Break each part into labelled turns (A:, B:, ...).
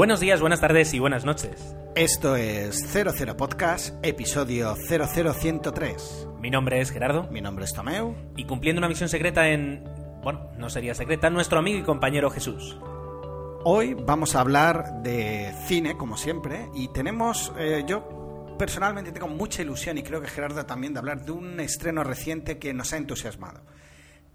A: Buenos días, buenas tardes y buenas noches.
B: Esto es 00 Podcast, episodio 00103.
A: Mi nombre es Gerardo
B: Mi nombre es Tomeu.
A: y cumpliendo una misión secreta en... Bueno, no sería secreta, nuestro amigo y compañero Jesús.
B: Hoy vamos a hablar de cine, como siempre, y tenemos, eh, yo personalmente tengo mucha ilusión, y creo que Gerardo también, de hablar de un estreno reciente que nos ha entusiasmado.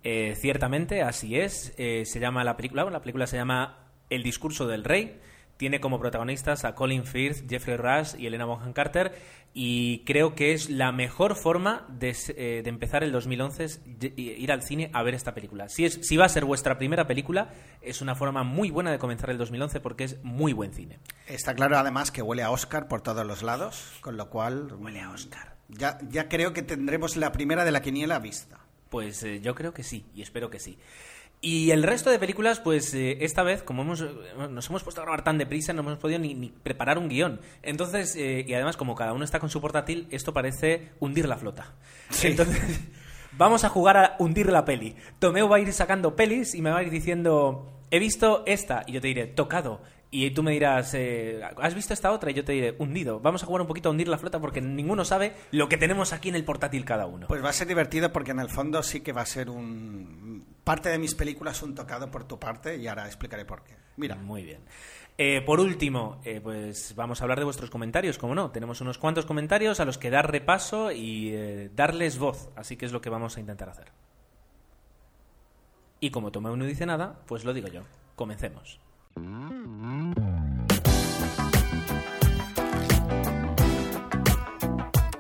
A: Eh, ciertamente, así es. Eh, se llama la película, bueno, la película se llama El discurso del rey. Tiene como protagonistas a Colin Firth, Jeffrey Rush y Elena Bonham Carter. Y creo que es la mejor forma de, s- eh, de empezar el 2011 es y- ir al cine a ver esta película. Si, es, si va a ser vuestra primera película, es una forma muy buena de comenzar el 2011 porque es muy buen cine.
B: Está claro además que huele a Oscar por todos los lados, con lo cual... Huele a Oscar. Ya, ya creo que tendremos la primera de la quiniela vista.
A: Pues eh, yo creo que sí, y espero que sí. Y el resto de películas, pues eh, esta vez, como hemos, eh, nos hemos puesto a grabar tan deprisa, no hemos podido ni, ni preparar un guion. Entonces, eh, y además, como cada uno está con su portátil, esto parece hundir la flota. Entonces, vamos a jugar a hundir la peli. Tomeo va a ir sacando pelis y me va a ir diciendo, he visto esta, y yo te diré, tocado. Y tú me dirás, eh, ¿has visto esta otra? Y yo te diré, hundido. Vamos a jugar un poquito a hundir la flota porque ninguno sabe lo que tenemos aquí en el portátil cada uno.
B: Pues va a ser divertido porque en el fondo sí que va a ser un... Parte de mis películas un tocado por tu parte y ahora explicaré por qué. Mira,
A: Muy bien. Eh, por último, eh, pues vamos a hablar de vuestros comentarios, como no. Tenemos unos cuantos comentarios a los que dar repaso y eh, darles voz, así que es lo que vamos a intentar hacer. Y como Tomeu no dice nada, pues lo digo yo. Comencemos.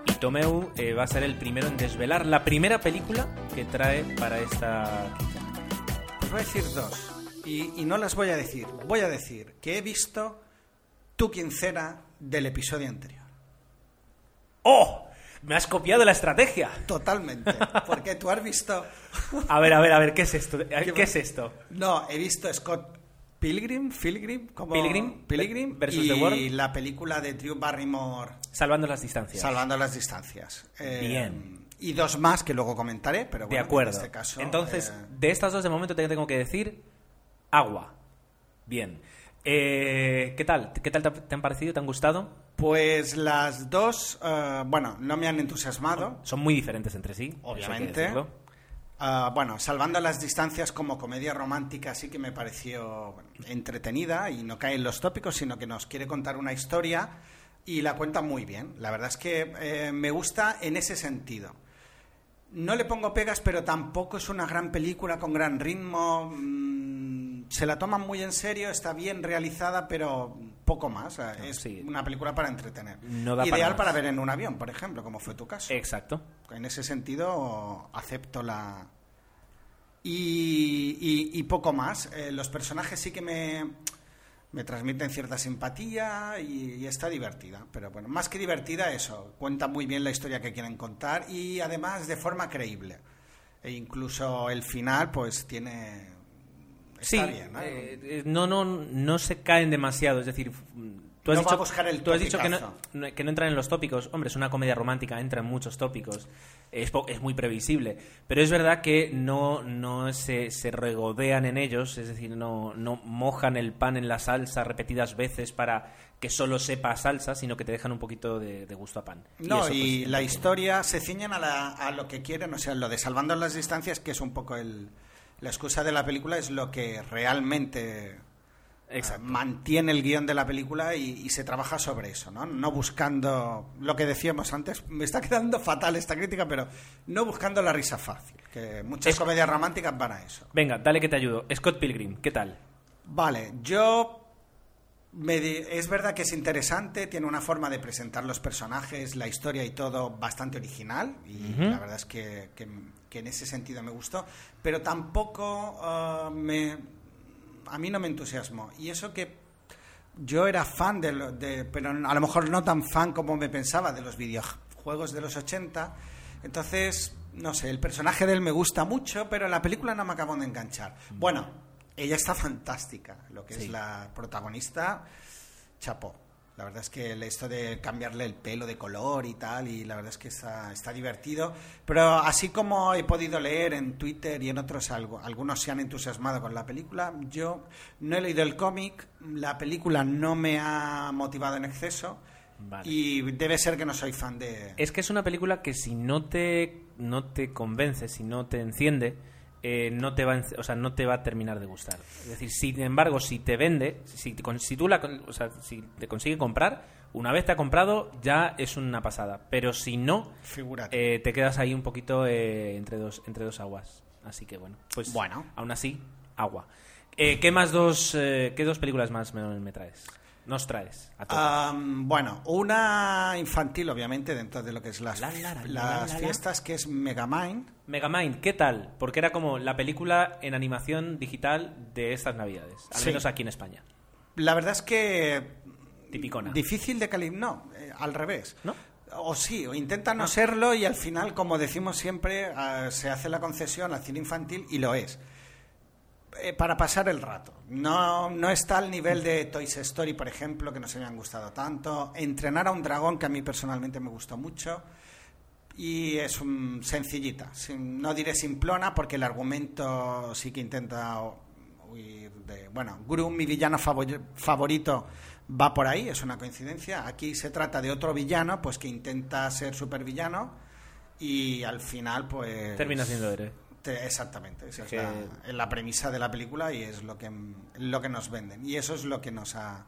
A: Y Tomeu va a ser el primero en desvelar la primera película que trae para esta
B: voy a decir dos. Y, y no las voy a decir. Voy a decir que he visto tu quincena del episodio anterior.
A: ¡Oh! Me has copiado la estrategia.
B: Totalmente. Porque tú has visto...
A: A ver, a ver, a ver, ¿qué es esto? ¿Qué es esto?
B: No, he visto Scott Pilgrim, Pilgrim, como
A: Pilgrim,
B: Pilgrim
A: versus
B: y
A: The World.
B: la película de Drew Barrymore
A: Salvando las distancias.
B: Salvando las distancias. Eh,
A: Bien.
B: Y dos más que luego comentaré, pero
A: de
B: bueno,
A: acuerdo.
B: en este caso...
A: Entonces,
B: eh,
A: de estas dos de momento te tengo que decir agua. Bien. Eh, ¿Qué tal? ¿Qué tal te han parecido? ¿Te han gustado?
B: Pues las dos, eh, bueno, no me han entusiasmado.
A: Son muy diferentes entre sí.
B: Obviamente. Ah, bueno, salvando las distancias como comedia romántica sí que me pareció bueno, entretenida y no cae en los tópicos, sino que nos quiere contar una historia y la cuenta muy bien. La verdad es que eh, me gusta en ese sentido. No le pongo pegas, pero tampoco es una gran película con gran ritmo. mm, se la toma muy en serio, está bien realizada, pero poco más. Sea, es
A: sí.
B: una película para entretener.
A: No da para
B: Ideal para ver en un avión, por ejemplo, como fue tu caso.
A: Exacto.
B: En ese sentido, acepto la. Y, y- y poco más. Eh, los personajes sí que me, me transmiten cierta simpatía y, y está divertida. Pero bueno, más que divertida, eso. Cuenta muy bien la historia que quieren contar y además de forma creíble. E incluso el final, pues tiene. Está
A: sí,
B: bien, ¿no?
A: eh, eh, no, no, no se caen demasiado. Es decir, tú has
B: No va
A: dicho,
B: a buscar el
A: tú has dicho que no, que no entran en los tópicos. Hombre, es una comedia romántica, entra en muchos tópicos. Es, es muy previsible. Pero es verdad que no, no se, se regodean en ellos, es decir, no, no mojan el pan en la salsa repetidas veces para que solo sepa salsa, sino que te dejan un poquito de, de gusto a pan.
B: No,
A: eso, pues,
B: y la historia se ciñen a, la- a lo que quieren, o sea, lo de salvando las distancias, que es un poco el, la excusa de la película, es lo que realmente
A: Exacto.
B: eh, mantiene el guion de la película y, y se trabaja sobre eso, ¿no? No buscando lo que decíamos antes, me está quedando fatal esta crítica, pero no buscando la risa fácil, que muchas
A: Es-
B: comedias románticas van a eso.
A: Venga, dale que te ayudo. Scott Pilgrim, ¿qué tal?
B: Vale, yo me es verdad que es interesante, tiene una forma de presentar los personajes, la historia y todo bastante original, y la verdad es que, que- que en ese sentido me gustó, pero tampoco ah, me, a mí no me entusiasmó. Y eso que yo era fan de, lo- de- pero a lo mejor no tan fan como me pensaba de los videojuegos de los 80. Entonces, no sé, el personaje de él me gusta mucho, pero la película no me acabó de enganchar. Bueno, ella está fantástica, lo que
A: Sí.
B: es la protagonista, chapó. La verdad es que esto de cambiarle el pelo de color y tal, y la verdad es que está, está divertido. Pero así como he podido leer en Twitter y en otros, algo, algunos se han entusiasmado con la película, yo no he leído el cómic, la película no me ha motivado en exceso,
A: Vale.
B: y debe ser que no soy fan de...
A: Es que es una película que si no te, no te convence, si no te enciende, eh, no te va o sea, no te va a terminar de gustar. Es decir, sin embargo, si te vende, si, si tú la, o sea, si te consigue comprar, una vez te ha comprado ya es una pasada. Pero si no, eh, te quedas ahí un poquito eh, entre dos entre dos aguas. Así que bueno, pues
B: Bueno.
A: aún así, agua. Eh, ¿Qué más dos, eh, qué dos películas más me, me traes? Nos traes a
B: bueno, una infantil, obviamente, dentro de lo que es las,
A: La, la, la,
B: las
A: la, la, la.
B: fiestas, que es Megamind.
A: Megamind, ¿qué tal? Porque era como la película en animación digital de estas navidades, al
B: Sí.
A: menos aquí en España.
B: La verdad es que...
A: Tipicona.
B: Difícil de calificar, no, eh, al revés.
A: ¿No?
B: O sí, o intenta no serlo y al final, como decimos siempre, ah, se hace la concesión al cine infantil y lo es. Eh, para pasar el rato. No, no está al nivel de Toys Story, por ejemplo, que no se me han gustado tanto. Entrenar a un dragón, que a mí personalmente me gustó mucho. Y es un, sencillita. No diré simplona, porque el argumento sí que intenta huir de. Bueno, Gru, mi villano favor- favorito, va por ahí, es una coincidencia. Aquí se trata de otro villano, pues que intenta ser supervillano. Y al final, pues.
A: Termina siendo héroe.
B: Te- exactamente, esa es
A: Que-
B: la, premisa de la película y es lo que, lo que nos venden. Y eso es lo que nos ha...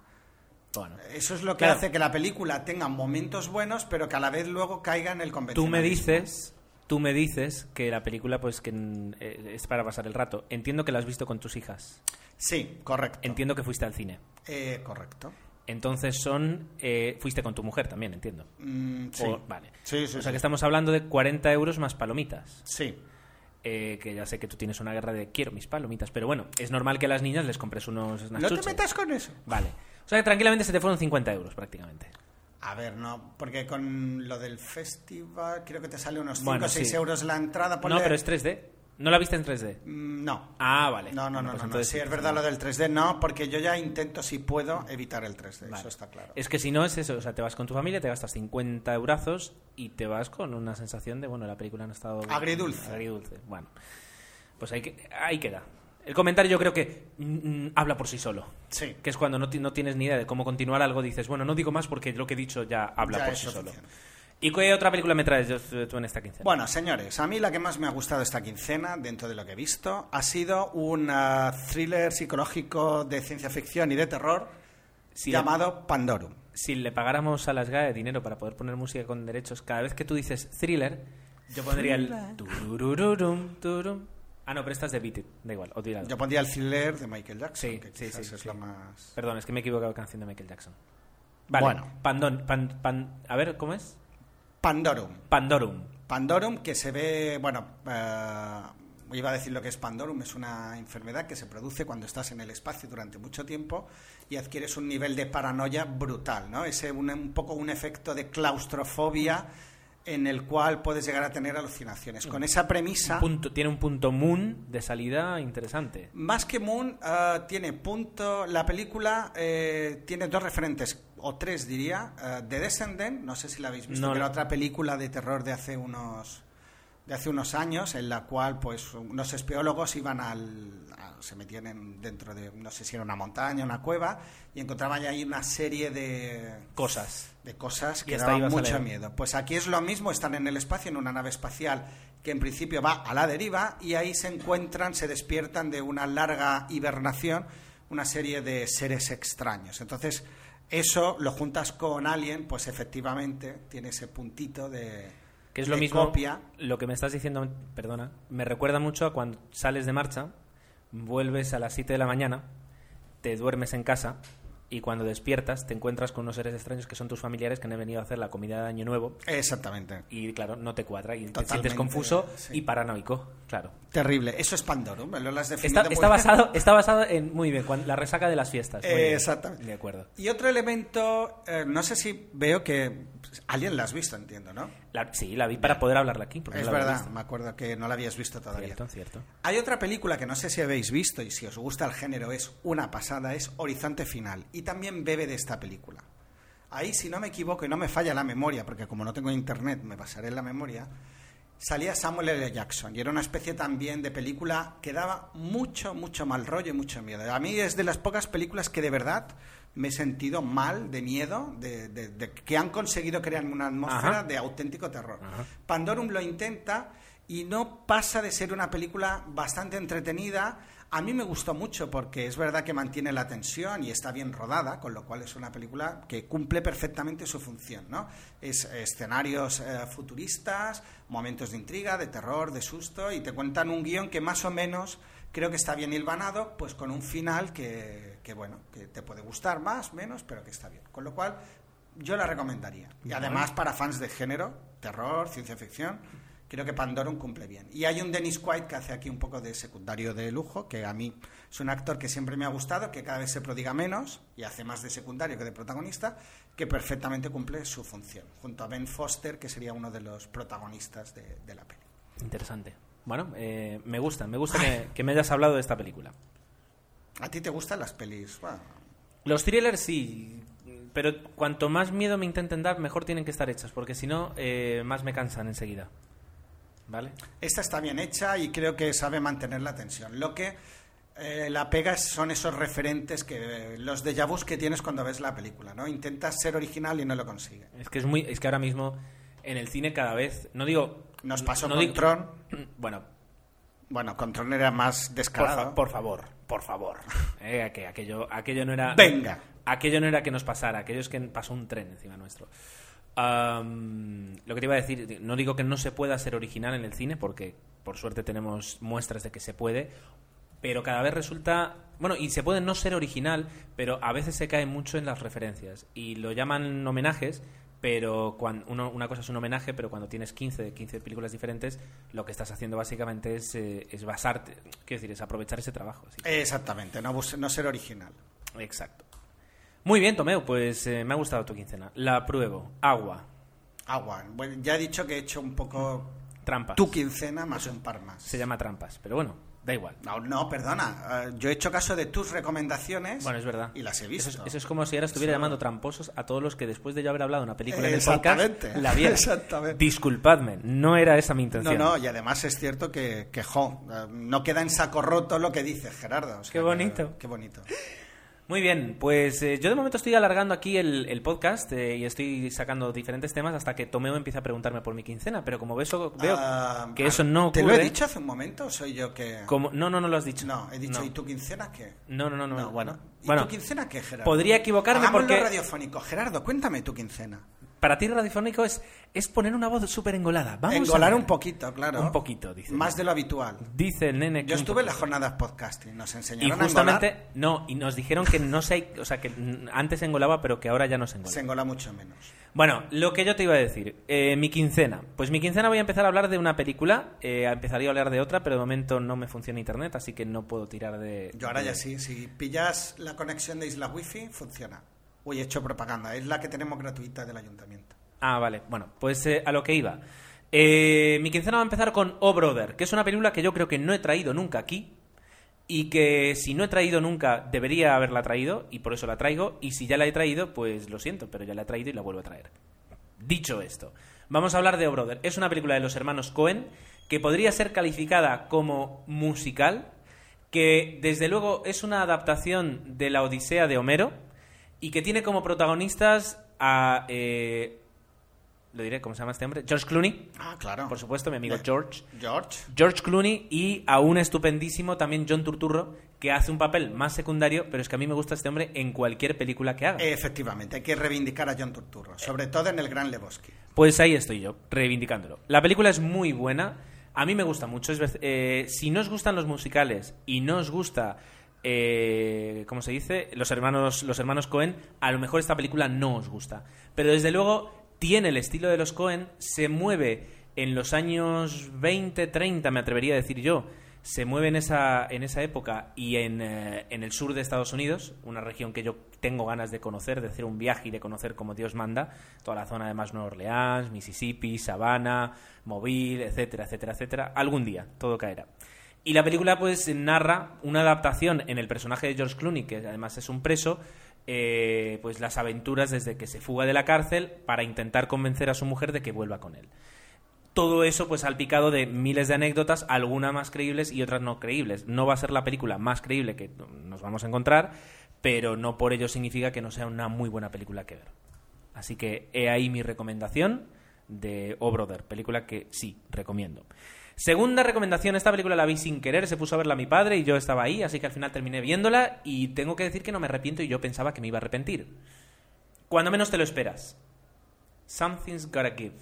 A: Bueno.
B: Eso es lo que
A: Claro.
B: hace que la película tenga momentos buenos, pero que a la vez luego caiga en el
A: Tú
B: convencionalismo.
A: me dices, tú me dices que la película pues que eh, es para pasar el rato. Entiendo que la has visto con tus hijas.
B: Sí, correcto.
A: Entiendo que fuiste al cine.
B: Eh, correcto.
A: Entonces son eh, fuiste con tu mujer también, entiendo.
B: Mm, sí.
A: O- vale.
B: Sí, sí,
A: o sea
B: sí.
A: que estamos hablando de 40 euros más palomitas.
B: Sí.
A: Eh, que ya sé que tú tienes una guerra de quiero mis palomitas, pero bueno, es normal que a las niñas les compres unos unas
B: No te metas con eso.
A: Vale. O sea que tranquilamente se te fueron 50 euros prácticamente.
B: A ver, no, porque con lo del festival creo que te sale unos 5
A: Bueno,
B: o 6
A: sí.
B: euros la entrada.
A: No,
B: ponle-
A: pero es 3D. ¿No la viste en 3D?
B: Mm, No.
A: Ah, vale.
B: No, no,
A: Bueno,
B: no,
A: pues
B: no, no.
A: entonces
B: Sí,
A: sí
B: es verdad lo del 3D, no, porque yo ya intento, si puedo, evitar el 3D,
A: Vale.
B: eso está claro.
A: Es que si no es eso, o sea, te vas con tu familia, te gastas 50 eurazos y te vas con una sensación de, bueno, la película no ha estado...
B: Agridulce.
A: Agridulce, bueno. Pues ahí, que- ahí queda. El comentario yo creo que mm, mm, habla por sí solo.
B: Sí.
A: Que es cuando no, no tienes ni idea de cómo continuar algo, dices, bueno, no digo más porque lo que he dicho ya habla
B: Ya
A: por sí solo. ¿Y qué otra película me traes yo- tú en esta quincena?
B: Bueno, señores, a mí la que más me ha gustado esta quincena, dentro de lo que he visto, ha sido un ah, thriller psicológico de ciencia ficción y de terror
A: Si
B: llamado Pandorum.
A: si le pagáramos a las GAE dinero para poder poner música con derechos, cada vez que tú dices thriller, yo pondría el... turururum, turum. Ah, no, pero esta es de Beat It, da igual, olvídalo.
B: Yo pondría el thriller de Michael Jackson,
A: Sí,
B: que
A: sí, sí,
B: es
A: sí.
B: lo más...
A: Perdón, es que me he equivocado canción de Michael Jackson. Vale,
B: Bueno.
A: Pandon, pan, pan- a ver, ¿cómo es?
B: Pandorum.
A: Pandorum.
B: Pandorum, que se ve, bueno, eh, iba a decir lo que es Pandorum, es una enfermedad que se produce cuando estás en el espacio durante mucho tiempo y adquieres un nivel de paranoia brutal, ¿no? Es un, un poco un efecto de claustrofobia en el cual puedes llegar a tener alucinaciones. Con esa premisa...
A: Punto- tiene un punto moon de salida interesante.
B: Más que Moon, eh, tiene punto. La película eh, tiene dos referentes, o tres diría. eh, The Descendant, no sé si la habéis visto,
A: No, no.
B: otra película de terror de hace unos de hace unos años, en la cual pues unos espeólogos iban al. a- se metían en- dentro de, no sé si era una montaña, una cueva, y encontraban ahí una serie de
A: Cosas.
B: de cosas que daban mucho miedo. Pues aquí es lo mismo, están en el espacio, en una nave espacial que en principio va a la deriva y ahí se encuentran, se despiertan de una larga hibernación una serie de seres extraños. Entonces, eso lo juntas con Alien, pues efectivamente tiene ese puntito de,
A: Que es lo mismo.
B: copia.
A: Lo que me estás diciendo, perdona, me recuerda mucho a cuando sales de marcha, vuelves a las 7 de la mañana, te duermes en casa y cuando despiertas te encuentras con unos seres extraños que son tus familiares que han venido a hacer la comida de Año Nuevo
B: Exactamente.
A: y claro, no te cuadra y te sientes confuso
B: sí.
A: y paranoico, claro.
B: Terrible. Eso es Pandorum. Lo has
A: Está,
B: definido muy
A: está basado, está basado en, muy bien, la resaca de las fiestas. bien.
B: Exactamente.
A: De acuerdo.
B: Y otro elemento, eh, no sé si veo que alguien la has visto, entiendo, ¿no?
A: La- sí, la vi para poder hablarla aquí.
B: Es
A: la
B: verdad, me acuerdo que no la habías visto todavía.
A: Cierto, cierto.
B: Hay otra película que no sé si habéis visto y si os gusta el género es una pasada, es Horizonte Final y también bebe de esta película. Ahí, si no me equivoco y no me falla la memoria, porque como no tengo internet me basaré en la memoria, salía Samuel L. Jackson y era una especie también de película que daba mucho, mucho mal rollo y mucho miedo. A mí es de las pocas películas que de verdad me he sentido mal, de miedo, de, de- de que han conseguido crear una atmósfera
A: Ajá.
B: de auténtico terror.
A: Ajá.
B: Pandorum lo intenta y no pasa de ser una película bastante entretenida. A mí me gustó mucho porque es verdad que mantiene la tensión y está bien rodada, con lo cual es una película que cumple perfectamente su función, ¿no? Es escenarios eh, futuristas, momentos de intriga, de terror, de susto y te cuentan un guion que más o menos creo que está bien hilvanado, pues con un final que, que, bueno, que te puede gustar más, menos, pero que está bien. Con lo cual yo la recomendaría. Y además para fans de género, terror, ciencia ficción, creo que Pandorum cumple bien. Y hay un Dennis Quaid que hace aquí un poco de secundario de lujo, que a mí es un actor que siempre me ha gustado, que cada vez se prodiga menos y hace más de secundario que de protagonista, que perfectamente cumple su función, junto a Ben Foster, que sería uno de los protagonistas de, de la peli.
A: Interesante. Bueno, eh, me gusta, me gusta que, que me hayas hablado de esta película.
B: ¿A ti te gustan las pelis? Bueno,
A: Los thrillers sí, pero cuanto más miedo me intenten dar, mejor tienen que estar hechas, porque si no, eh, más me cansan enseguida. ¿Vale?
B: Esta está bien hecha y creo que sabe mantener la tensión. Lo que eh, la pega son esos referentes que los déjà vus que tienes cuando ves la película, ¿no? Intentas ser original y no lo consigues.
A: Es que es muy, es que ahora mismo en el cine cada vez, no digo,
B: Nos pasó
A: no
B: con
A: digo-
B: Tron.
A: Bueno,
B: Bueno, con Tron era más
A: por,
B: descarado.
A: fa- por favor, por favor, Eh, que aquello, aquello no era,
B: Venga.
A: aquello no era que nos pasara, aquello es que pasó un tren encima nuestro. Am, lo que te iba a decir, no digo que no se pueda ser original en el cine, porque por suerte tenemos muestras de que se puede, pero cada vez resulta, bueno, y se puede no ser original, pero a veces se cae mucho en las referencias y lo llaman homenajes, pero cuando uno, una cosa es un homenaje, pero cuando tienes 15, 15 películas diferentes, lo que estás haciendo básicamente es, eh, es basarte, quiero decir, es aprovechar ese trabajo.
B: Exactamente, no, no ser original.
A: Exacto. Muy bien, Tomeo, pues eh, me ha gustado tu quincena. La pruebo. Agua.
B: Agua. Bueno, ya he dicho que he hecho un poco
A: Trampas.
B: tu quincena más un par más.
A: Se llama trampas, pero bueno, da igual.
B: No, no, perdona. eh, yo he hecho caso de tus recomendaciones.
A: Bueno, es verdad.
B: Y las he visto.
A: Eso es, eso es como si ahora estuviera
B: Eso-
A: llamando tramposos a todos los que después de yo haber hablado una película en el podcast
B: Exactamente.
A: la vieran.
B: Exactamente.
A: Disculpadme, no era esa mi
B: No,
A: intención.
B: no, y además es cierto que, que jo, eh, no queda en saco roto lo que dice Gerardo. o sea
A: Qué
B: que-
A: bonito.
B: qué bonito.
A: Muy bien, pues eh, yo de momento estoy alargando aquí el, el podcast eh, y estoy sacando diferentes temas hasta que Tomeo empiece a preguntarme por mi quincena, pero como ves, veo
B: Ah,
A: que eso no
B: ¿Te
A: ocurre...
B: lo he dicho hace un momento o soy yo que...?
A: como- No, no, no lo has dicho.
B: No, he dicho,
A: No.
B: ¿y tu quincena qué?
A: No, no, no, no.
B: bueno. ¿Y
A: Bueno,
B: tu quincena qué, Gerardo?
A: podría equivocarme
B: Hagámoslo
A: porque-
B: radiofónico. Gerardo, cuéntame tu quincena.
A: Para ti radiofónico es, es poner una voz súper engolada. Vamos a
B: Engolar un poquito, claro.
A: Un poquito, dice.
B: Más de lo habitual.
A: Dice el nene que
B: Yo estuve en las jornadas podcasting, nos
A: Y
B: enseñaron a
A: justamente,
B: engolar.
A: no, y nos dijeron que no se, o sea, que antes engolaba, pero que ahora ya no se engola.
B: Se engola mucho menos.
A: Bueno, lo que yo te iba a decir, eh, mi quincena. Pues mi quincena voy a empezar a hablar de una película, eh, empezaría a hablar de otra, pero de momento no me funciona internet, así que no puedo tirar de...
B: Yo ahora
A: de-
B: ya sí, si pillas la conexión de Isla Wi-Fi, funciona. Uy, he hecho propaganda, es la que tenemos gratuita del ayuntamiento.
A: Ah, vale. Bueno, pues eh, a lo que iba. Eh, mi quincena va a empezar con Oh Brother, que es una película que yo creo que no he traído nunca aquí y que si no he traído nunca debería haberla traído y por eso la traigo y si ya la he traído pues lo siento, pero ya la he traído y la vuelvo a traer. Dicho esto, vamos a hablar de Oh Brother. Es una película de los hermanos Cohen que podría ser calificada como musical, que desde luego es una adaptación de la Odisea de Homero y que tiene como protagonistas a... eh, lo diré, ¿cómo se llama este hombre? George Clooney,
B: Ah, claro.
A: por supuesto, mi amigo
B: Bien.
A: George.
B: George.
A: George Clooney y a un estupendísimo también John Turturro, que hace un papel más secundario, pero es que a mí me gusta este hombre en cualquier película que haga.
B: Efectivamente, hay que reivindicar a John Turturro, sobre todo en el Gran Lebowski.
A: Pues ahí estoy yo, reivindicándolo. La película es muy buena, a mí me gusta mucho. Es eh, si no os gustan los musicales y no os gusta eh, ¿cómo se dice? Los hermanos, los hermanos Cohen, a lo mejor esta película no os gusta. Pero desde luego tiene el estilo de los Cohen, se mueve en los años 20, 30, me atrevería a decir yo, se mueve en esa, en esa época y en, eh, en el sur de Estados Unidos, una región que yo tengo ganas de conocer, de hacer un viaje y de conocer como Dios manda, toda la zona de más Nueva Orleans, Mississippi, Savannah, Mobile, etcétera, etcétera, etcétera, algún día todo caerá. Y la película pues narra una adaptación en el personaje de George Clooney, que además es un preso, eh, pues las aventuras desde que se fuga de la cárcel para intentar convencer a su mujer de que vuelva con él. Todo eso pues salpicado de miles de anécdotas, algunas más creíbles y otras no creíbles. No va a ser la película más creíble que nos vamos a encontrar, pero no por ello significa que no sea una muy buena película que ver. Así que he ahí mi recomendación de Oh Brother, película que sí, recomiendo. Segunda recomendación, esta película la vi sin querer, se puso a verla mi padre y yo estaba ahí, así que al final terminé viéndola y tengo que decir que no me arrepiento y yo pensaba que me iba a arrepentir. Cuando menos te lo esperas. Something's Gotta Give.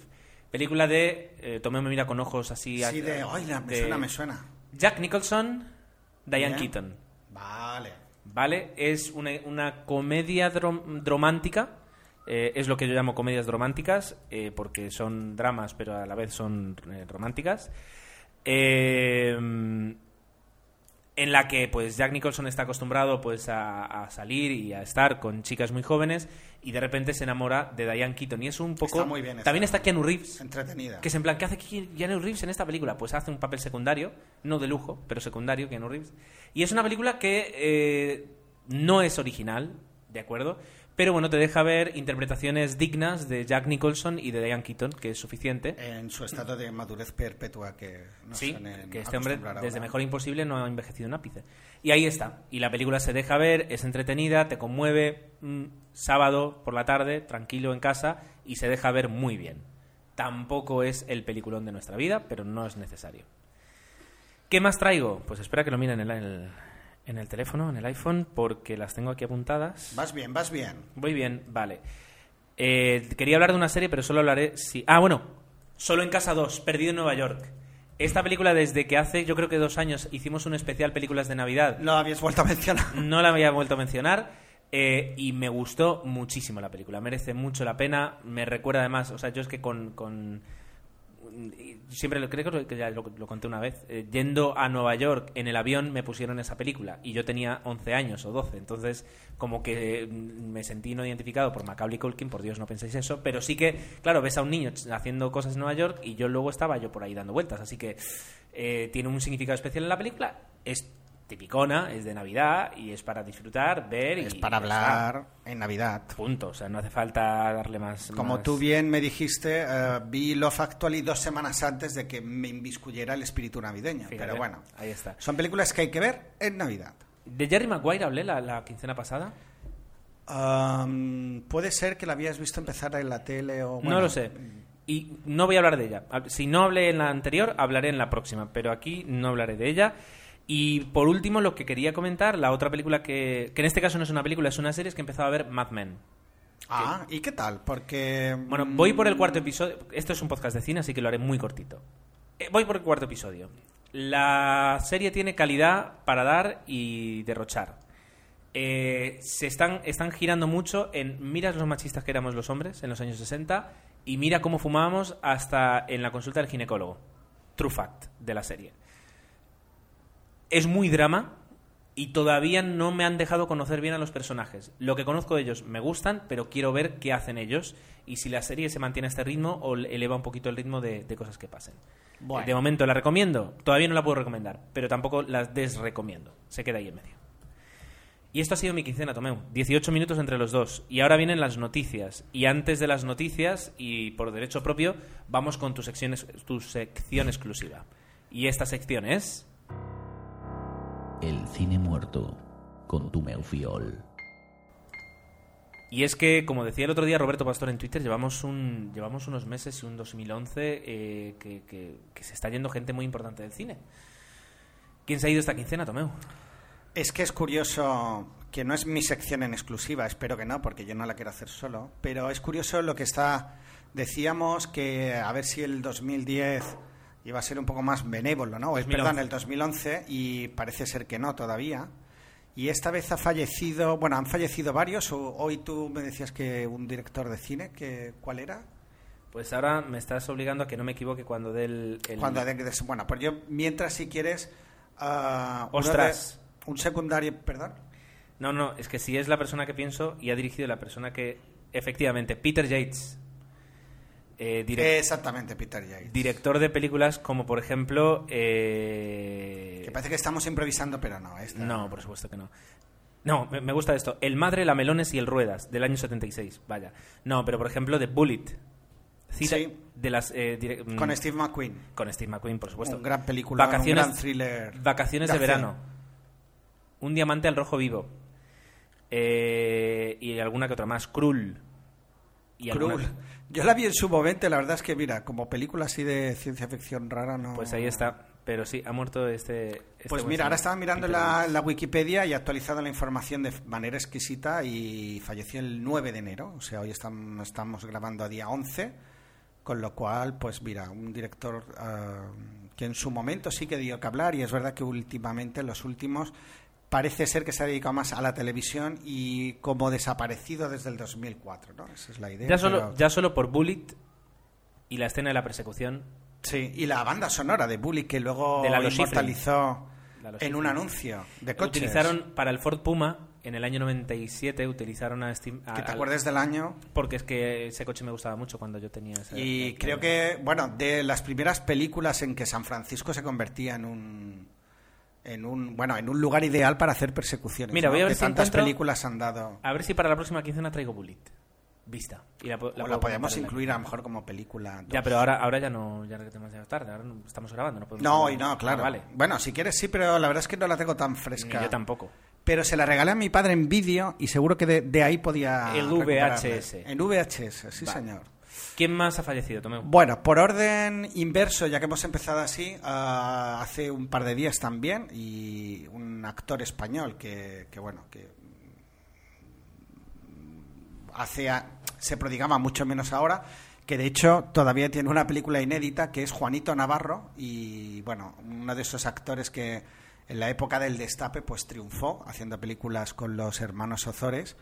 A: Película de... Eh, Tomé me mira con ojos así...
B: Sí, de... Oiga, me suena, me suena.
A: Jack Nicholson, Diane
B: Bien.
A: Keaton.
B: Vale.
A: ¿Vale? Es una, una comedia drom- romántica. eh, es lo que yo llamo comedias románticas, eh, porque son dramas, pero a la vez son eh, románticas. Eh, en la que pues Jack Nicholson está acostumbrado pues a, a salir y a estar con chicas muy jóvenes y de repente se enamora de Diane Keaton y es un poco
B: Está muy bien
A: también está Keanu Reeves
B: Entretenida.
A: que es en plan, ¿qué hace Keanu Reeves en esta película? Pues hace un papel secundario, no de lujo, pero secundario, Keanu Reeves. Y es una película que eh, no es original, ¿de acuerdo? Pero bueno, te deja ver interpretaciones dignas de Jack Nicholson y de Diane Keaton, que es suficiente.
B: En su estado de madurez perpetua que nos
A: Sí, que este hombre, desde. Mejor Imposible, no ha envejecido un ápice. Y ahí está. Y la película se deja ver, es entretenida, te conmueve. mm, sábado por la tarde, tranquilo en casa, y se deja ver muy bien. Tampoco es el peliculón de nuestra vida, pero no es necesario. ¿Qué más traigo? Pues espera que lo miren en el, en el- en el teléfono, en el iPhone, porque las tengo aquí apuntadas.
B: Vas bien, vas bien.
A: Muy bien, vale. Eh, quería hablar de una serie, pero solo hablaré si... Ah, bueno. Solo en Casa 2, Perdido en Nueva York. Esta película desde que hace, yo creo que dos años, hicimos un especial películas de Navidad.
B: Lo habías vuelto a mencionar.
A: No la había vuelto a mencionar. eh, y me gustó muchísimo la película. Merece mucho la pena. Me recuerda además, o sea, yo es que con... con- siempre lo creo que ya lo, conté una vez. eh, yendo a Nueva York en el avión me pusieron esa película y yo tenía 11 años o 12. Entonces, como que mm, me sentí no identificado por Macaulay Culkin, por Dios no penséis eso. Pero sí que, claro, ves a un niño haciendo cosas en Nueva York y yo luego estaba yo por ahí dando vueltas. Así que eh, tiene un significado especial en la película. Es tipicona, es de Navidad y es para disfrutar, ver y
B: Es para
A: ya está.
B: hablar en Navidad.
A: Punto, o sea, no hace falta darle más.
B: Como
A: más-
B: tú bien me dijiste, eh, vi Love Actually dos semanas antes de que me inviscuyera el espíritu navideño.
A: Fíjate,
B: Pero bueno,
A: ahí está.
B: son películas que hay que ver en Navidad.
A: ¿De Jerry Maguire hablé la, la quincena pasada?
B: Um, Puede ser que la habías visto empezar en la tele o... bueno,
A: no lo sé. Y no voy a hablar de ella. Si no hablé en la anterior, hablaré en la próxima. Pero aquí no hablaré de ella. Y por último, lo que quería comentar, la otra película que, que en este caso no es una película, es una serie, es que he empezado a ver Mad Men.
B: Ah, ¿y qué tal? Porque...
A: Bueno,
B: mm,
A: voy por el cuarto episodio. Esto es un podcast de cine, así que lo haré muy cortito. Eh, voy por el cuarto episodio. La serie tiene calidad para dar y derrochar. Eh, se están, están girando mucho en miras los machistas que éramos los hombres en los años 60 y mira cómo fumábamos hasta en la consulta del ginecólogo. True fact de la serie. Es muy drama y todavía no me han dejado conocer bien a los personajes. Lo que conozco de ellos me gustan, pero quiero ver qué hacen ellos y si la serie se mantiene a este ritmo o eleva un poquito el ritmo de, de cosas que pasen.
B: Bueno.
A: De momento la recomiendo, todavía no la puedo recomendar, pero tampoco la desrecomiendo. Se queda ahí en medio. Y esto ha sido mi quincena, Tomeu. 18 minutos entre los dos. Y ahora vienen las noticias. Y antes de las noticias, y por derecho propio, vamos con tu sección, tu sección exclusiva. Y esta sección es...
C: El cine muerto con tu Fiol.
A: Y es que, como decía el otro día Roberto Pastor en Twitter, llevamos, un, llevamos unos meses y un 2011 eh, que, que- que se está yendo gente muy importante del cine. ¿Quién se ha ido esta quincena, Tomeu?
B: Es que es curioso, que no es mi sección en exclusiva, espero que no, porque yo no la quiero hacer solo, pero es curioso lo que está... Decíamos que a ver si el 2010 iba a ser un poco más benévolo, ¿no?
A: 2011.
B: perdón, el 2011, y parece ser que no todavía. Y esta vez ha fallecido, bueno, han fallecido varios. Hoy tú me decías que un director de cine, que, ¿cuál era?
A: Pues ahora me estás obligando a que no me equivoque cuando dé el...
B: Cuando de- de- bueno, pues yo mientras si quieres uno
A: Ostras.
B: de- un secundario, perdón.
A: No, no, es que si es la persona que pienso y ha dirigido la persona que... Efectivamente, Peter Yates. Eh,
B: Exactamente, Peter Yates.
A: Director de películas como, por ejemplo... eh,
B: Que parece que estamos improvisando, pero no. Esta...
A: No, por supuesto que no. No, me, gusta esto. El Madre, la Melones y el Ruedas, del año 76. Vaya. No, pero por ejemplo, The Bullet. Cita
B: Sí.
A: de las... eh, dire- mm,
B: Con Steve McQueen.
A: con Steve McQueen, por supuesto.
B: Un gran película,
A: Vacaciones,
B: un gran thriller.
A: Vacaciones de,
B: de
A: verano. Un diamante al rojo vivo. Eh, y alguna que otra más. Cruel. Y alguna-
B: Cruel. Yo la vi en su momento, la verdad es que, mira, como película así de ciencia ficción rara, no.
A: Pues ahí está. Pero sí, ha muerto este... este
B: Pues mira, ahora estaba mirando la, Wikipedia y ha actualizado la información de manera exquisita y falleció el 9 de enero, o sea, hoy estamos, estamos grabando a día 11, con lo cual, pues mira, un director ah, que en su momento sí que dio que hablar y es verdad que últimamente, en los últimos, parece ser que se ha dedicado más a la televisión y como desaparecido desde el 2004, ¿no? Esa es la idea.
A: Ya solo,
B: pero-
A: ya solo por Bullet y la escena de la persecución
B: Sí, y la banda sonora de Bully que luego
A: De Lalo
B: inmortalizó
A: Lalo
B: en un anuncio de coches.
A: Utilizaron para el Ford Puma en el año 97 utilizaron a Steve a-
B: Que te acuerdes del año.
A: porque es que ese coche me gustaba mucho cuando yo tenía esa
B: Y creo que, bueno, de las primeras películas en que San Francisco se convertía en un en un bueno en un lugar ideal para hacer persecuciones.
A: Mira,
B: ¿no?
A: voy a ver
B: que
A: si
B: tantas
A: encuentro-
B: películas han dado.
A: a ver si para la próxima quincena traigo Bullet vista y la, po-
B: o la podemos
A: en la-
B: incluir a lo mejor como película.
A: ya
B: dos.
A: pero ahora ahora ya no ya es demasiado tarde ahora no- estamos grabando no podemos
B: No,
A: hablar.
B: y no, claro.
A: Ah, vale
B: Bueno, si quieres sí, pero la verdad es que no la tengo tan
A: Ni
B: fresca.
A: yo tampoco
B: Pero se la regalé a mi padre en vídeo y seguro que de, de ahí podía.
A: El. VHS.
B: En VHS, sí,
A: Vale.
B: señor.
A: Quién más ha fallecido Tomeu
B: Bueno, por orden inverso, ya que hemos empezado así, ah, hace un par de días también, y un actor español que, que bueno, que hace a- se prodigaba mucho menos ahora, que de hecho todavía tiene una película inédita que es Juanito Navarro, y bueno, uno de esos actores que en la época del destape pues triunfó haciendo películas con los hermanos Ozores.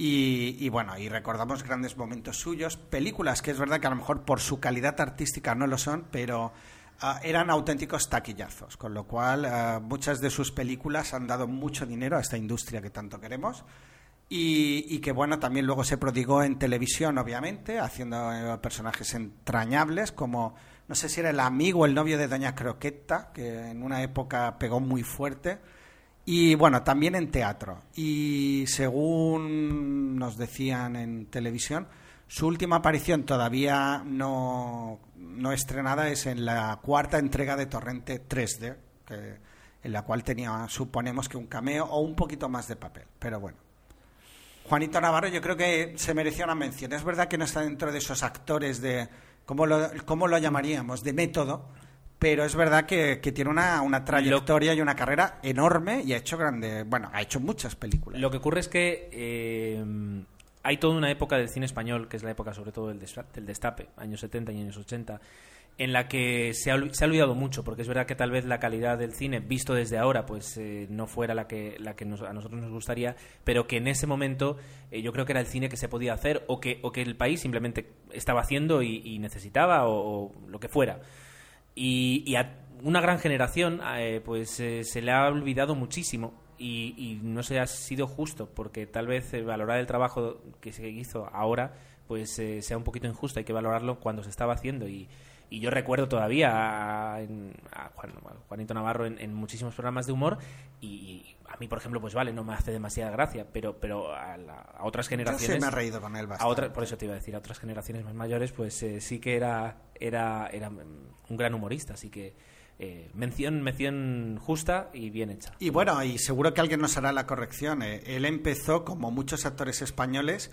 B: Y, bueno, y recordamos grandes momentos suyos, películas que es verdad que a lo mejor por su calidad artística no lo son, pero ah, eran auténticos taquillazos, con lo cual ah, muchas de sus películas han dado mucho dinero a esta industria que tanto queremos. Y, y que bueno, también luego se prodigó en televisión, obviamente, haciendo eh, personajes entrañables como, no sé si era el amigo o el novio de Doña Croqueta, que en una época pegó muy fuerte. Y bueno, también en teatro. Y según nos decían en televisión, su última aparición todavía no, no estrenada es en la cuarta entrega de Torrente 3D, que, en la cual tenía, suponemos que un cameo o un poquito más de papel. Pero bueno. Juanito Navarro yo creo que se merecía una mención. Es verdad que no está dentro de esos actores de, ¿cómo lo, cómo lo llamaríamos? De método, pero es verdad que, que tiene una, una trayectoria y una carrera enorme y ha hecho grande, bueno, ha hecho muchas películas.
A: Lo que ocurre es que eh, hay toda una época del cine español, que es la época sobre todo del, destra- del destape, años 70 y años 80, en la que se ha, ol- se ha olvidado mucho, porque es verdad que tal vez la calidad del cine, visto desde ahora, pues eh, no fuera la que, la que nos- a nosotros nos gustaría, pero que en ese momento eh, yo creo que era el cine que se podía hacer o que, o que el país simplemente estaba haciendo y, y necesitaba o, o lo que fuera. Y, y a una gran generación eh, pues eh, se le ha olvidado muchísimo y, no se ha sido justo porque tal vez eh, valorar el trabajo que se hizo ahora pues eh, sea un poquito injusto hay que valorarlo cuando se estaba haciendo y, y yo recuerdo todavía a, a Juan- Juanito Navarro en, en muchísimos programas de humor y a mí por ejemplo pues vale no me hace demasiada gracia pero pero a, la- a otras
B: Yo
A: generaciones
B: sí me he reído con él
A: a
B: bastante.
A: otra, por eso te iba a decir, a otras generaciones más mayores, pues eh, sí que era, era, era un gran humorista, así que eh, mención, mención justa y bien hecha.
B: Y bueno, y seguro que alguien nos hará la corrección. eh, Él empezó, como muchos actores españoles,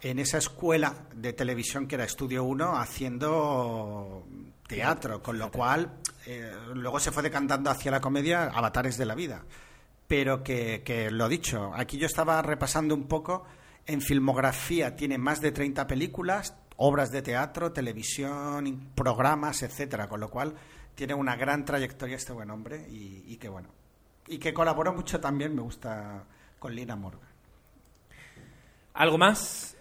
B: en esa escuela de televisión que era Estudio 1, haciendo teatro, con lo cual eh, luego se fue decantando hacia la comedia Avatares de la Vida. Pero que, que lo dicho, aquí yo estaba repasando un poco, en filmografía tiene más de 30 películas, obras de teatro, televisión, programas, etcétera, con lo cual tiene una gran trayectoria este buen hombre y, y que bueno, y que colaboró mucho también, me gusta, con Lina Morgan.
A: ¿Algo más?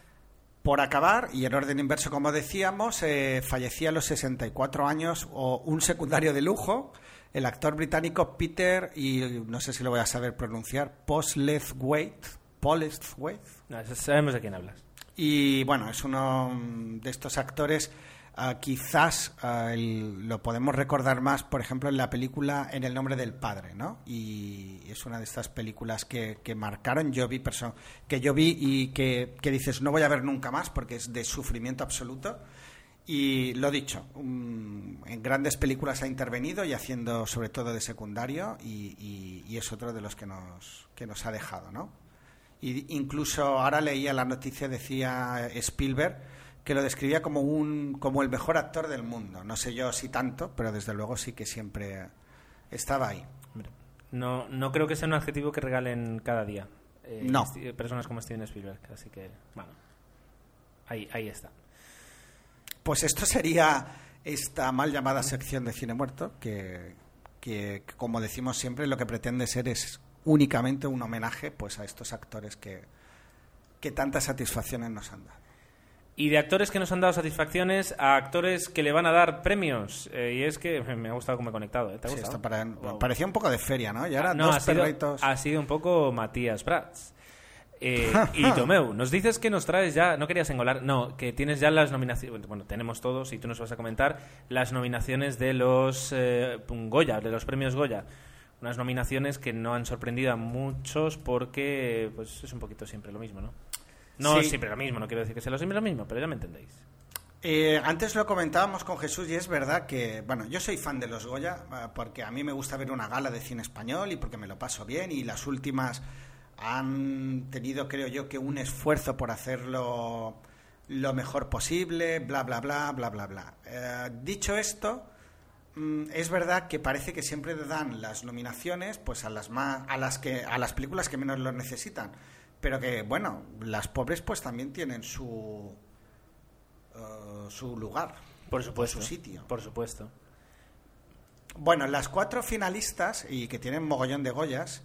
B: Por acabar, y en orden inverso, como decíamos, eh, fallecía a los 64 años o un secundario de lujo, el actor británico Peter, y no sé si lo voy a saber pronunciar, Postlethwaite. Postlethwaite.
A: No, sabemos de quién hablas.
B: Y bueno, es uno de estos actores, ah, quizás el- lo podemos recordar más, por ejemplo, en la película En el nombre del padre, ¿no? Y es una de estas películas que, que marcaron, yo vi, que yo vi y que, que dices, no voy a ver nunca más porque es de sufrimiento absoluto. Y lo dicho, um, en grandes películas ha intervenido y haciendo sobre todo de secundario y, y- y es otro de los que nos, que nos ha dejado, ¿no? Y incluso ahora leía la noticia, decía Spielberg, que lo describía como, un, como el mejor actor del mundo. No sé yo si tanto, pero desde luego sí que siempre estaba ahí.
A: No, no creo que sea un adjetivo que regalen cada día. eh,
B: No.
A: Personas como Steven Spielberg. Así que, bueno. Ahí, ahí está.
B: Pues esto sería esta mal llamada sección de cine muerto, que, que, que, como decimos siempre, lo que pretende ser es únicamente un homenaje pues a estos actores que, que tantas satisfacciones nos han dado.
A: Y de actores que nos han dado satisfacciones a actores que le van a dar premios. Eh, y es que me ha gustado cómo he conectado. ¿eh? ¿Te ha
B: Sí, esto para-
A: Wow.
B: parecía un poco de feria, ¿no? Y ahora
A: no,
B: dos
A: ha sido,
B: perritos.
A: ha sido un poco Matías Prats. Eh, y Tomeu, nos dices que nos traes ya, no querías engolar, no, que tienes ya las nominaciones, bueno, tenemos todos y tú nos vas a comentar las nominaciones de los eh, Goya, de los premios Goya. Unas nominaciones que no han sorprendido a muchos porque pues es un poquito siempre lo mismo, ¿no? No
B: Sí.
A: siempre lo mismo, no quiero decir que sea lo siempre lo mismo, pero ya me entendéis.
B: Eh, antes lo comentábamos con Jesús y es verdad que, bueno, yo soy fan de los Goya eh, porque a mí me gusta ver una gala de cine español y porque me lo paso bien y las últimas han tenido, creo yo, que un esfuerzo por hacerlo lo mejor posible, bla, bla, bla, bla, bla, bla. Eh, dicho esto, mm, es verdad que parece que siempre dan las nominaciones pues a las más a las que a las películas que menos lo necesitan pero que bueno las pobres pues también tienen su eh, su lugar
A: Por supuesto.
B: su sitio
A: Por supuesto.
B: bueno las cuatro finalistas y que tienen mogollón de goyas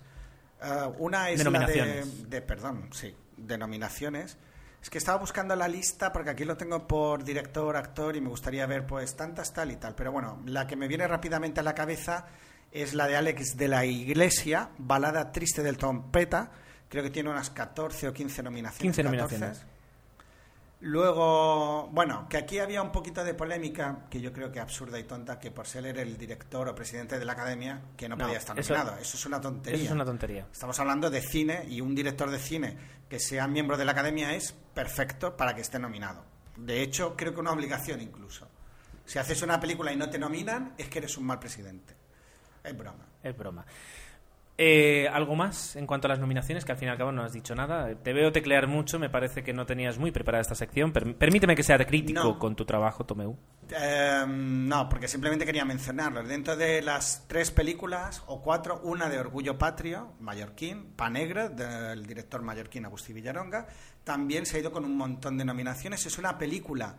B: eh, una es
A: De
B: la de,
A: nominaciones.
B: de perdón sí de nominaciones es que estaba buscando la lista porque aquí lo tengo por director, actor y me gustaría ver pues tantas tal y tal. Pero bueno, la que me viene rápidamente a la cabeza es la de Alex de la Iglesia, Balada Triste del Trompeta. Creo que tiene unas 14 o 15 nominaciones.
A: 15
B: 14. Luego, bueno, que aquí había un poquito de polémica, que yo creo que absurda y tonta, que por ser el director o presidente de la academia, que no,
A: No,
B: podía estar
A: eso-
B: nominado. Eso es una tontería.
A: Eso es una tontería.
B: Estamos hablando de cine y un director de cine que sea miembro de la academia es perfecto para que esté nominado. De hecho, creo que una obligación incluso. Si haces una película y no te nominan, es que eres un mal presidente. Es broma.
A: Es broma. Eh, ¿Algo más en cuanto a las nominaciones? Que al fin y al cabo no has dicho nada. Te veo teclear mucho, me parece que no tenías muy preparada esta sección. Per- permíteme que sea crítico
B: No.
A: con tu trabajo, Tomeu.
B: Eh, no, porque simplemente quería mencionarlo. Dentro de las tres películas, o cuatro, una de Orgullo Patrio, Mallorquín, Panegra, del director mallorquín Agustí Villaronga, también se ha ido con un montón de nominaciones. Es una película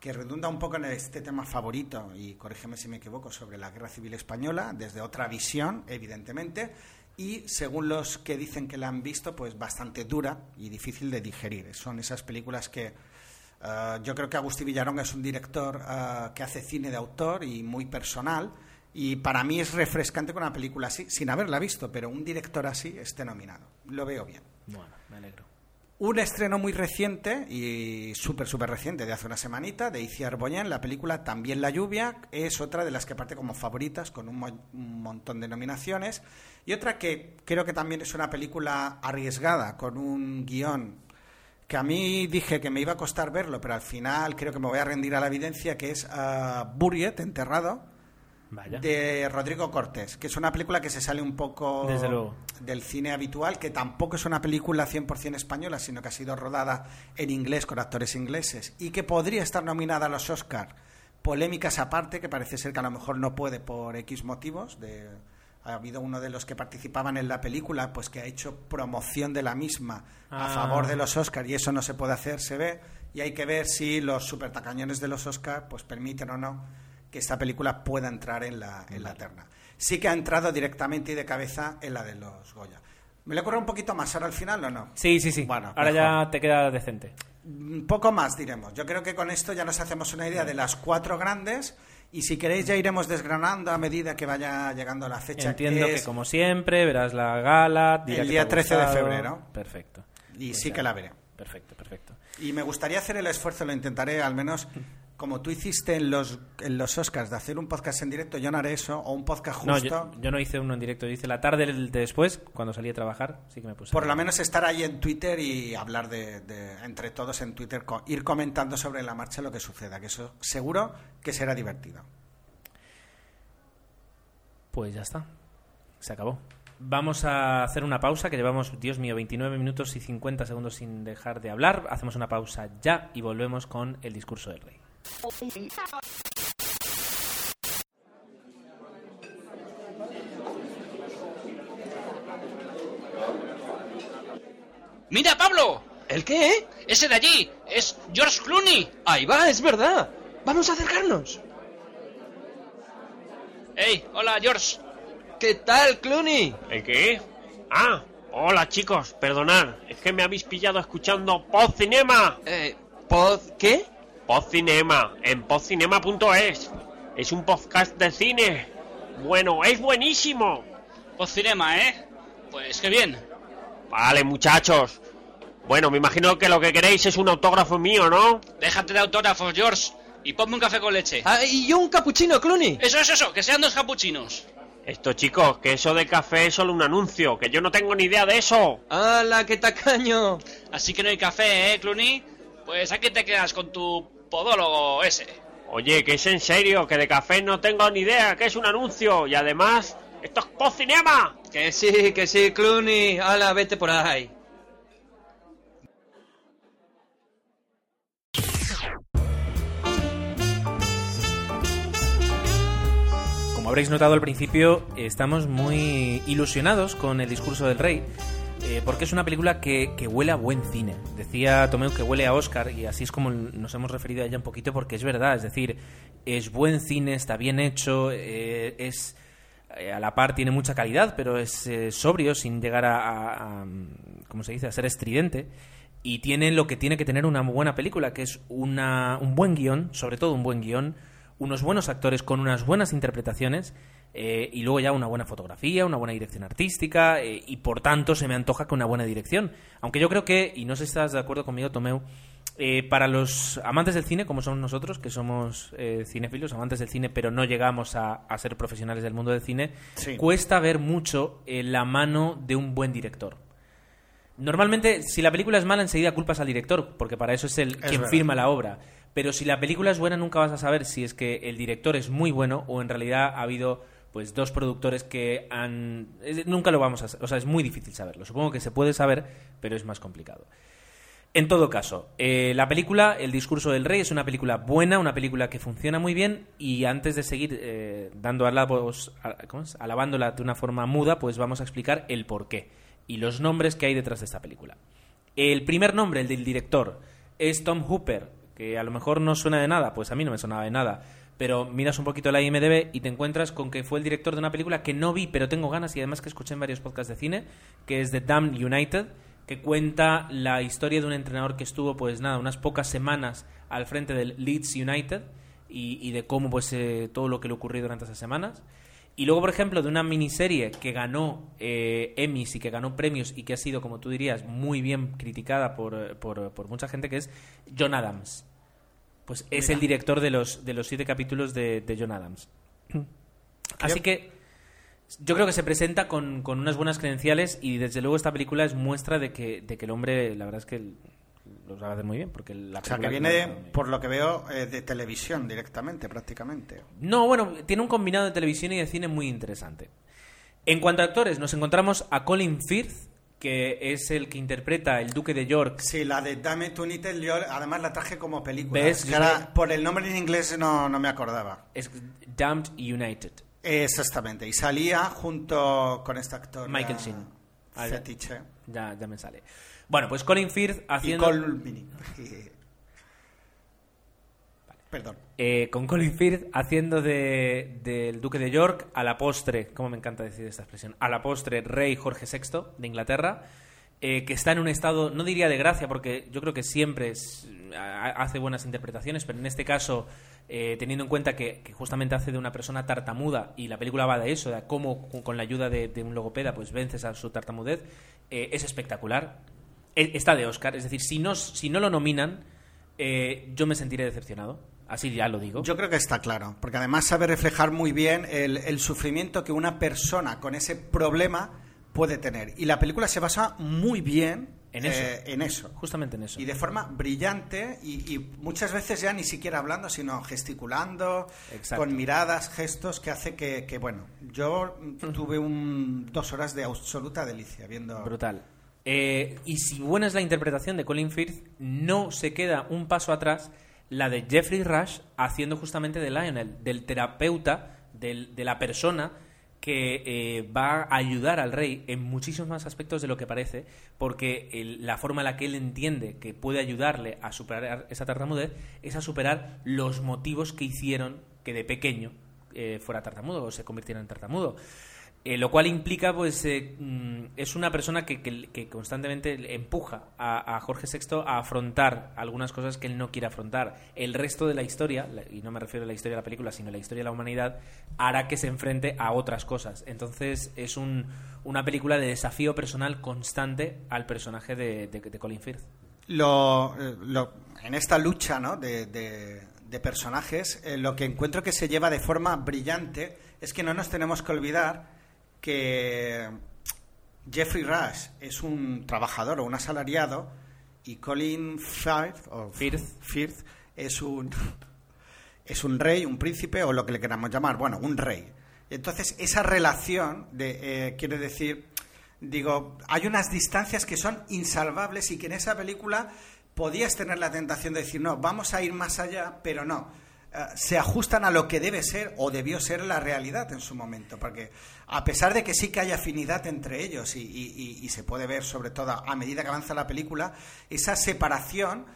B: que redunda un poco en este tema favorito, y corrígeme si me equivoco, sobre la Guerra Civil Española, desde otra visión, evidentemente, y según los que dicen que la han visto, pues bastante dura y difícil de digerir. Son esas películas que eh, yo creo que Agustí Villaronga es un director eh, que hace cine de autor y muy personal, y para mí es refrescante con una película así, sin haberla visto, pero un director así esté nominado. Lo veo bien.
A: Bueno, me alegro.
B: Un estreno muy reciente y súper, súper reciente, de hace una semanita, de Iciar Boyen, la película También la lluvia, es otra de las que parte como favoritas, con un, mo- un montón de nominaciones. Y otra que creo que también es una película arriesgada, con un guion que a mí dije que me iba a costar verlo, pero al final creo que me voy a rendir a la evidencia, que es ah, Buriet, Enterrado,
A: Vaya.
B: de Rodrigo Cortés, que es una película que se sale un poco
A: Desde luego.
B: del cine habitual, que tampoco es una película 100% española, sino que ha sido rodada en inglés con actores ingleses y que podría estar nominada a los Oscar. Polémicas aparte, que parece ser que a lo mejor no puede por X motivos. De, ha habido uno de los que participaban en la película, pues que ha hecho promoción de la misma a
A: Ah.
B: favor de los Oscar y eso no se puede hacer, se ve. Y hay que ver si los supertacañones de los Oscar pues permiten o no que esta película pueda entrar en la, en la terna. sí que ha entrado directamente y de cabeza en la de los Goya. ¿Me le ocurre un poquito más ahora al final o no?
A: Sí, sí, sí.
B: Bueno,
A: Ahora
B: mejor.
A: ya te queda decente.
B: Un poco más diremos. Yo creo que con esto ya nos hacemos una idea de las cuatro grandes y si queréis ya iremos desgranando a medida que vaya llegando la fecha.
A: Entiendo que,
B: es-
A: como siempre verás la gala.
B: El día
A: te ha
B: 13 de febrero.
A: Perfecto.
B: Y
A: Pues
B: sí
A: ya.
B: que la veré.
A: Perfecto, perfecto.
B: Y me gustaría hacer el esfuerzo, lo intentaré al menos, como tú hiciste en los, en los Oscars, de hacer un podcast en directo, yo no haré eso, o un podcast
A: No,
B: justo.
A: yo, yo no hice uno en directo, yo hice la tarde de después, cuando salí a trabajar, sí que me puse.
B: Por lo menos estar ahí en Twitter y hablar de, de- entre todos en Twitter, co- ir comentando sobre la marcha lo que suceda, que eso seguro que será divertido.
A: Pues ya está. Se acabó. Vamos a hacer una pausa, que llevamos, Dios mío, 29 minutos y 50 segundos sin dejar de hablar. Hacemos una pausa ya y volvemos con el discurso del rey.
D: ¡Mira, Pablo!
E: ¿El qué?
D: Ese de allí es George Clooney.
E: Ahí va, es verdad. Vamos a acercarnos.
D: ¡Hey! Hola, George.
E: ¿Qué tal, Clooney?
F: ¿El qué? Ah, hola chicos, perdonad, es que me habéis pillado escuchando Post Cinema.
E: Eh, ¿pod qué?
F: Post Cinema, en postcinema.es. Es un podcast de cine. Bueno, es buenísimo.
D: Postcinema, ¿eh? Pues qué bien.
F: Vale, muchachos. Bueno, me imagino que lo que queréis es un autógrafo mío, ¿no?
D: Déjate de autógrafos, George. Y ponme un café con leche.
E: Ah, y yo un capuchino, Clooney.
D: Eso, eso, eso. Que sean dos capuchinos.
F: Esto, chicos, que eso de café es solo un anuncio, que yo no tengo ni idea de eso.
E: ¡Hala, qué tacaño!
D: Así que no hay café, ¿eh, Clooney? Pues aquí te quedas con tu podólogo ese.
F: Oye, que es en serio, que de café no tengo ni idea, que es un anuncio. Y además, esto es Post Cinema.
E: Que sí, que sí, Clooney. ¡Hala, vete por ahí!
A: Como habréis notado al principio, estamos muy ilusionados con el discurso del rey, eh, porque es una película que, huele a buen cine. Decía Tomeu que huele a Oscar, y así es como nos hemos referido a ella un poquito, porque es verdad, es decir, es buen cine, está bien hecho, eh, es eh, a la par tiene mucha calidad, pero es sobrio sin llegar a, a- a, ¿cómo se dice?, a ser estridente. Y tiene lo que tiene que tener una buena película, que es una, un buen guion, sobre todo un buen guion, unos buenos actores con unas buenas interpretaciones eh, y luego ya una buena fotografía, una buena dirección artística eh, y por tanto se me antoja con una buena dirección. Aunque yo creo que, y no sé si estás de acuerdo conmigo, Tomeu, eh, para los amantes del cine, como somos nosotros, que somos eh, cinéfilos, amantes del cine, pero no llegamos a, a ser profesionales del mundo del cine,
B: Sí.
A: cuesta ver mucho eh, la mano de un buen director. Normalmente, si la película es mala, enseguida culpas al director, porque para eso es el quien
B: verdad.
A: firma la obra. Pero si la película es buena, nunca vas a saber si es que el director es muy bueno o en realidad ha habido pues dos productores que han nunca lo vamos a o sea es muy difícil saberlo supongo que se puede saber pero es más complicado en todo caso, eh, la película, El discurso del rey, es una película buena, una película que funciona muy bien y antes de seguir eh, dando alabos, ¿cómo es? alabándola de una forma muda, pues vamos a explicar el porqué y los nombres que hay detrás de esta película. El primer nombre, el del director, es Tom Hooper, que a lo mejor no suena de nada, pues a mí no me sonaba de nada, pero miras un poquito la IMDB y te encuentras con que fue el director de una película que no vi, pero tengo ganas y además que escuché en varios podcasts de cine, que es The Damned United, que cuenta la historia de un entrenador que estuvo, pues nada, unas pocas semanas al frente del Leeds United y, de cómo, pues, eh, todo lo que le ocurrió durante esas semanas. Y luego, por ejemplo, de una miniserie que ganó eh, Emmys y que ganó premios y que ha sido, como tú dirías, muy bien criticada por, eh, por, por mucha gente, que es John Adams. Pues es el director de los, de los siete capítulos de, de John Adams. Así que yo creo que se presenta con, con unas buenas credenciales y desde luego esta película es muestra de que, de que el hombre, la verdad es que lo sabe hacer muy bien. Porque la
B: O sea, que viene, por lo que veo, eh, de televisión directamente, prácticamente.
A: No, bueno, tiene un combinado de televisión y de cine muy interesante. En cuanto a actores, nos encontramos a Colin Firth, que es el que interpreta el Duque de York.
B: Sí, la de Dame United, yo además la traje como película. Por el nombre en inglés no, no me acordaba.
A: Es Damned United.
B: Exactamente, y salía junto con este actor.
A: Michael Sheen. Ya.
B: Fetiche.
A: Ya, ya me sale. Bueno, pues Colin Firth
B: Y
A: haciendo...
B: Perdón.
A: Eh, con Colin Firth haciendo de- del Duque de York a la postre, como me encanta decir esta expresión, a la postre rey Jorge VI de Inglaterra, eh, que está en un estado, no diría de gracia, porque yo creo que siempre hace buenas interpretaciones, pero en este caso, eh, teniendo en cuenta que, justamente hace de una persona tartamuda y la película va de eso, de cómo con- la ayuda de, de un logopeda pues vences a su tartamudez, eh, es espectacular. E- Está de Oscar, es decir, si no, si no lo nominan, yo me sentiré decepcionado. Así ya lo digo.
B: Yo creo que está claro, porque además sabe reflejar muy bien el, el sufrimiento que una persona con ese problema puede tener. Y la película se basa muy bien
A: En eso.
B: eh, en eso.
A: Justamente en eso.
B: Y de forma brillante y, y muchas veces ya ni siquiera hablando, sino gesticulando,
A: Exacto.
B: con miradas, gestos, que hace que, que, bueno, yo tuve un, dos horas de absoluta delicia viendo...
A: Brutal. Eh, y si buena es la interpretación de Colin Firth, no se queda un paso atrás la de Jeffrey Rush haciendo justamente de Lionel, del terapeuta, del- de la persona que eh, va a ayudar al rey en muchísimos más aspectos de lo que parece, porque el- la forma en la que él entiende que puede ayudarle a superar esa tartamudez es a superar los motivos que hicieron que de pequeño eh, fuera tartamudo o se convirtiera en tartamudo. Eh, lo cual implica, pues, eh, mm, es una persona que, que- constantemente empuja a, Jorge VI a afrontar algunas cosas que él no quiere afrontar. El resto de la historia, y no me refiero a la historia de la película, sino a la historia de la humanidad, hará que se enfrente a otras cosas. Entonces, es un- una película de desafío personal constante al personaje de, de- Colin Firth.
B: lo, eh, lo- en esta lucha ¿no? de, de- personajes, lo que encuentro que se lleva de forma brillante es que no nos tenemos que olvidar que Jeffrey Rush es un trabajador o un asalariado y Colin Firth, o
A: Firth.
B: Firth es un es un rey, un príncipe o lo que le queramos llamar, bueno, un rey. Entonces, esa relación de, eh, quiere decir, digo, hay unas distancias que son insalvables y que en esa película podías tener la tentación de decir, no, vamos a ir más allá, pero no. Se ajustan a lo que debe ser o debió ser la realidad en su momento, porque a pesar de que sí que hay afinidad entre ellos y, y- y- y se puede ver sobre todo a medida que avanza la película, esa separación,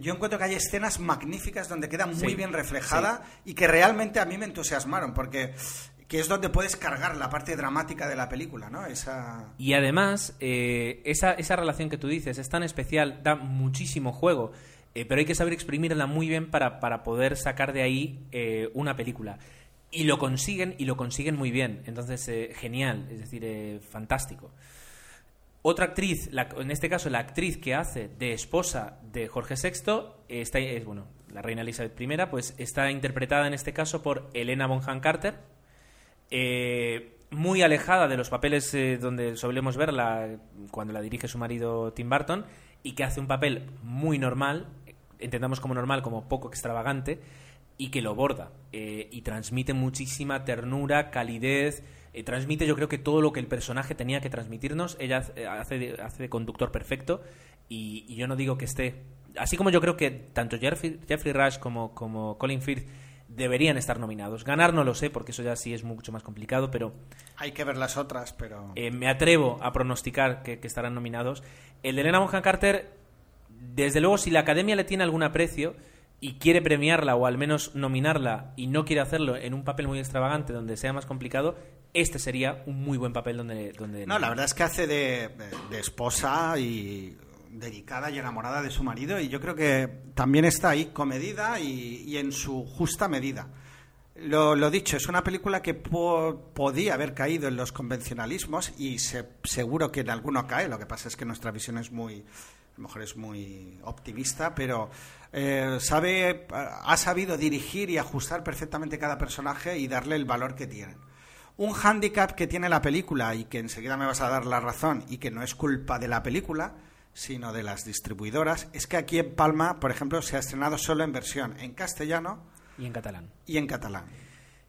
B: yo encuentro que hay escenas magníficas donde queda muy
A: Sí,
B: bien reflejada y que realmente a mí me entusiasmaron, porque que es donde puedes cargar la parte dramática de la película, ¿no? Esa...
A: Y además, eh, esa, esa relación que tú dices es tan especial, da muchísimo juego, eh, pero hay que saber exprimirla muy bien para, para poder sacar de ahí eh, una película. Y lo consiguen, y lo consiguen muy bien. Entonces, eh, genial, es decir, fantástico. Otra actriz, en este caso la actriz que hace de esposa de Jorge VI, está, es, bueno, la reina Elizabeth I, pues está interpretada en este caso por Elena Bonham Carter, muy alejada de los papeles donde solemos verla cuando la dirige su marido Tim Burton y que hace un papel muy normal, entendamos como normal, como poco extravagante, y que lo borda eh, y transmite muchísima ternura, calidez, eh, transmite yo creo que todo lo que el personaje tenía que transmitirnos, ella hace- hace de, hace de conductor perfecto y, y yo no digo que esté, así como yo creo que tanto Jeffrey, Jeffrey Rush como, como Colin Firth deberían estar nominados. Ganar no lo sé, porque eso ya sí es mucho más complicado, pero
B: Hay que ver las otras, pero...
A: eh, me atrevo a pronosticar que, que estarán nominados. El de Elena Bonham Carter, desde luego, si la academia le tiene algún aprecio y quiere premiarla o al menos nominarla y no quiere hacerlo en un papel muy extravagante donde sea más complicado, este sería un muy buen papel donde... donde
B: No, la verdad es que hace de, de- esposa y dedicada y enamorada de su marido y yo creo que también está ahí comedida y, y en su justa medida. Lo, dicho, es una película que po- podía haber caído en los convencionalismos y se- seguro que en alguno cae. Lo que pasa es que nuestra visión es muy, a lo mejor es muy optimista, pero eh, sabe, ha sabido dirigir y ajustar perfectamente cada personaje y darle el valor que tienen. Un hándicap que tiene la película y que enseguida me vas a dar la razón y que no es culpa de la película, sino de las distribuidoras, es que aquí en Palma, por ejemplo, se ha estrenado solo en versión en castellano
A: Y en catalán.
B: y en catalán.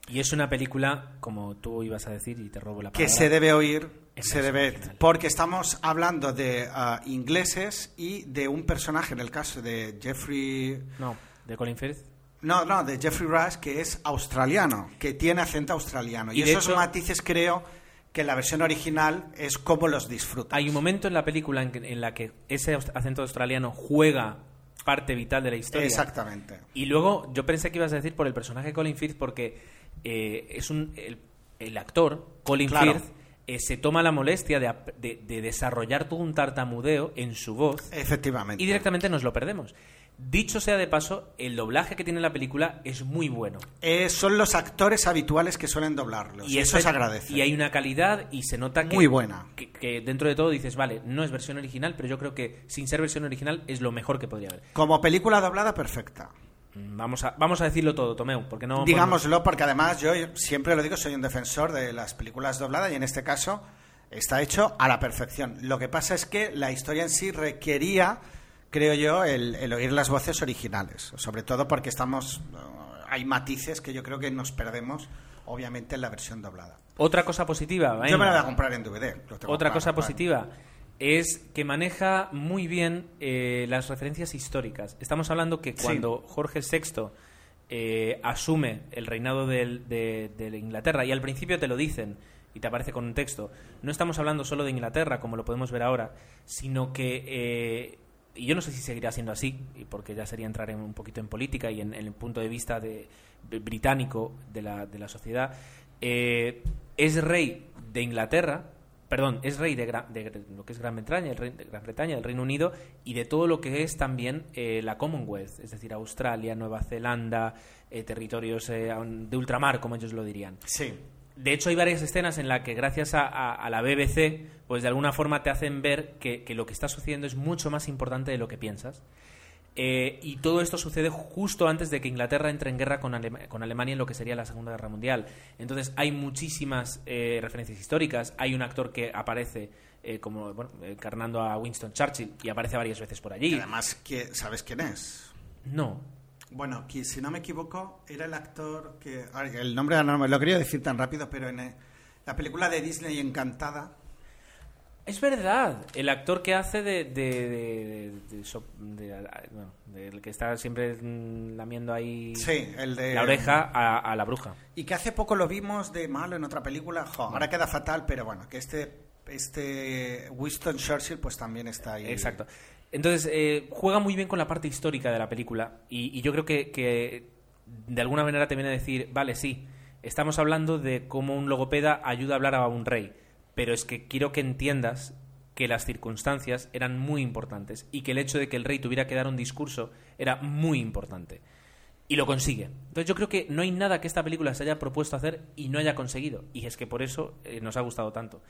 A: Y es una película, como tú ibas a decir, y te robo la
B: Que
A: palabra.
B: se debe oír, se debe,
A: original.
B: porque estamos hablando de ah, ingleses y de un personaje, en el caso de Jeffrey,
A: No, de Colin Firth.
B: no, no, de Jeffrey Rush, que es australiano, que tiene acento australiano. Y, esos
A: hecho-
B: matices creo que en la versión original es como los disfrutas.
A: Hay un momento en la película en, que- en la que ese acento australiano juega parte vital de la historia.
B: Exactamente.
A: Y luego yo pensé que ibas a decir por el personaje de Colin Firth porque eh, es un el, el actor Colin
B: Claro.
A: Firth eh, se toma la molestia de, de- de desarrollar todo un tartamudeo en su voz
B: Efectivamente.
A: y directamente nos lo perdemos. Dicho sea de paso, el doblaje que tiene la película es muy bueno.
B: Eh, son los actores habituales que suelen doblarlos. Y eso
A: este-
B: se agradece.
A: Y hay una calidad y se nota que,
B: Muy buena.
A: que, que dentro de todo dices, vale, no es versión original, pero yo creo que sin ser versión original es lo mejor que podría haber.
B: Como película doblada, perfecta.
A: Mm, Vamos a, vamos a decirlo todo, Tomeu, porque no...
B: Digámoslo, porque además yo siempre lo digo, soy un defensor de las películas dobladas y en este caso está hecho a la perfección. Lo que pasa es que la historia en sí requería, creo yo, el, el oír las voces originales, sobre todo porque estamos eh, hay matices que yo creo que nos perdemos, obviamente, en la versión doblada.
A: Otra cosa positiva,
B: Yo
A: venga.
B: me la voy a comprar en DVD.
A: Otra cosa positiva es que maneja muy bien eh, las referencias históricas. Estamos hablando que
B: Sí.
A: cuando Jorge VI eh, asume el reinado del- de, de Inglaterra, y al principio te lo dicen y te aparece con un texto, no estamos hablando solo de Inglaterra, como lo podemos ver ahora, sino que, eh, y yo no sé si seguirá siendo así, porque ya sería entrar en un poquito en política y en, el punto de vista de, británico de la, de la sociedad, eh, es rey de Inglaterra, perdón, es rey de, de lo que es Gran Bretaña, el rey de Gran Bretaña, el Reino Unido y de todo lo que es también eh, la Commonwealth, es decir, Australia, Nueva Zelanda, eh, territorios eh, de ultramar, como ellos lo dirían.
B: Sí.
A: De hecho, hay varias escenas en las que gracias a, a- a la BBC, pues de alguna forma te hacen ver que, que lo que está sucediendo es mucho más importante de lo que piensas. Eh, y todo esto sucede justo antes de que Inglaterra entre en guerra con, Alema- con Alemania en lo que sería la Segunda Guerra Mundial. Entonces hay muchísimas eh, referencias históricas. Hay un actor que aparece eh, como bueno, encarnando a Winston Churchill y aparece varias veces por allí.
B: Y además, ¿sabes quién es?
A: No.
B: Bueno, que si no me equivoco, era el actor que. El nombre no me lo quería decir tan rápido, pero en eh, la película de Disney Encantada.
A: Es verdad, el actor que hace de. de, de, de- del que está siempre lamiendo ahí
B: Sí, el de.
A: la oreja a, a la bruja.
B: Y que hace poco lo vimos de malo en otra película. Jo, ahora queda fatal, pero bueno, que este. Este Winston Churchill, pues también está ahí.
A: Exacto. Entonces, eh, juega muy bien con la parte histórica de la película. Y, yo creo que, que de alguna manera te viene a decir, vale, sí, estamos hablando de cómo un logopeda ayuda a hablar a un rey. Pero es que quiero que entiendas que las circunstancias eran muy importantes y que el hecho de que el rey tuviera que dar un discurso era muy importante. Y lo consigue. Entonces yo creo que no hay nada que esta película se haya propuesto hacer y no haya conseguido. Y es que por eso eh, nos ha gustado tanto.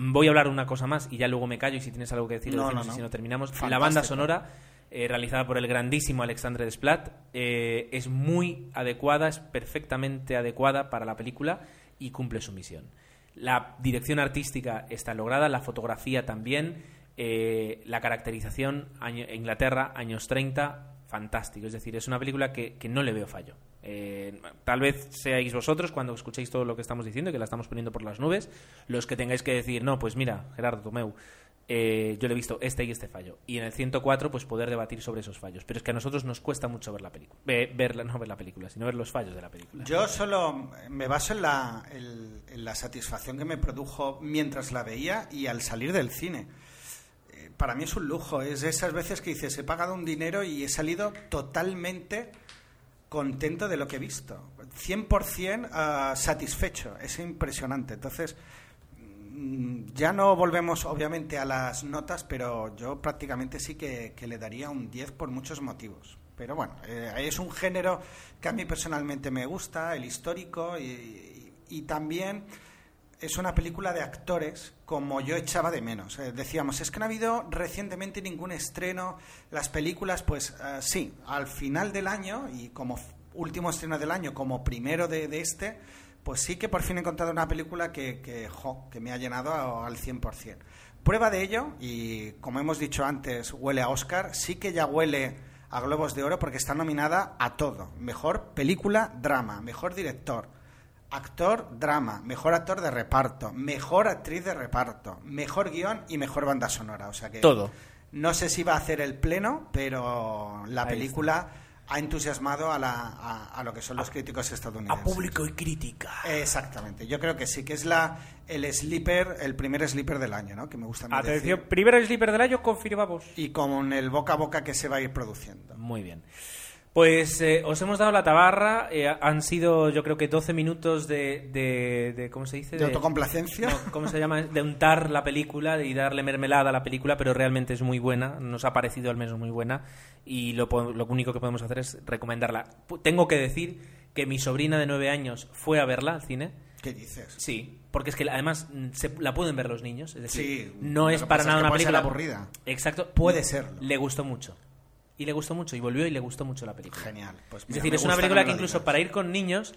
A: Voy a hablar una cosa más y ya luego me callo y si tienes algo que decir,
B: No,
A: decimos,
B: no,
A: y si
B: no.
A: no terminamos. La banda sonora, eh, realizada por el grandísimo Alexandre Desplat, eh, es muy adecuada, es perfectamente adecuada para la película y cumple su misión. La dirección artística está lograda, la fotografía también, eh, la caracterización, año- Inglaterra, años 30, fantástico. Es decir, es una película que, que no le veo fallo. Eh, tal vez seáis vosotros cuando escuchéis todo lo que estamos diciendo, que la estamos poniendo por las nubes, los que tengáis que decir, no, pues mira, Gerardo Tomeu, eh, yo le he visto este y este fallo. Y en el 104, pues poder debatir sobre esos fallos. Pero es que a nosotros nos cuesta mucho ver la película. verla, no ver la película, sino ver los fallos de la película.
B: Yo solo me baso en la, en- en la satisfacción que me produjo mientras la veía y al salir del cine. Para mí es un lujo, es esas veces que dices, he pagado un dinero y he salido totalmente contento de lo que he visto. 100% ah, satisfecho, es impresionante. Entonces, mm, ya no volvemos obviamente a las notas, pero yo prácticamente sí que, que le daría un 10 por muchos motivos. Pero bueno, eh, es un género que a mí personalmente me gusta, el histórico, y- y también es una película de actores como yo echaba de menos. Eh, decíamos, es que no ha habido recientemente ningún estreno. Las películas, pues eh, sí, al final del año y como último estreno del año, como primero de, este, pues sí que por fin he encontrado una película que, que me ha llenado a- al 100%. Prueba de ello, y como hemos dicho antes, huele a Oscar, sí que ya huele a Globos de Oro porque está nominada a todo. Mejor película, drama, mejor director, actor, drama, mejor actor de reparto, mejor actriz de reparto, mejor guion y mejor banda sonora. O sea que
A: Todo.
B: no sé si va a hacer el pleno, pero la
A: Ahí
B: película ha entusiasmado a, la, a, a lo que son los críticos estadounidenses.
A: y crítica.
B: Exactamente. Yo creo que sí, que es la el sleeper, el primer sleeper del año, ¿no? Que me gusta a
A: Atención,
B: decir.
A: primero sleeper del año, confirmamos.
B: Y con el boca a boca que se va a ir produciendo.
A: Muy bien. Pues eh, os hemos dado la tabarra. eh, han sido, yo creo que 12 minutos de. de, de- ¿Cómo se dice?
B: ¿De autocomplacencia?
A: no, ¿Cómo se llama? De untar la película y darle mermelada a la película, pero realmente es muy buena. Nos ha parecido al menos muy buena. Y lo, lo único que podemos hacer es recomendarla. Tengo que decir que mi sobrina de 9 años fue a verla al cine.
B: ¿Qué dices?
A: Sí, porque es que además mm, se, la pueden ver los niños. Es decir,
B: Sí,
A: no es para nada una
B: ser
A: película
B: aburrida.
A: Exacto.
B: Puede serlo.
A: Le gustó mucho. Y le gustó mucho. Y volvió y le gustó mucho la película.
B: Genial. Pues
A: Es
B: mira,
A: decir,
B: me
A: es una película que incluso para ir con niños,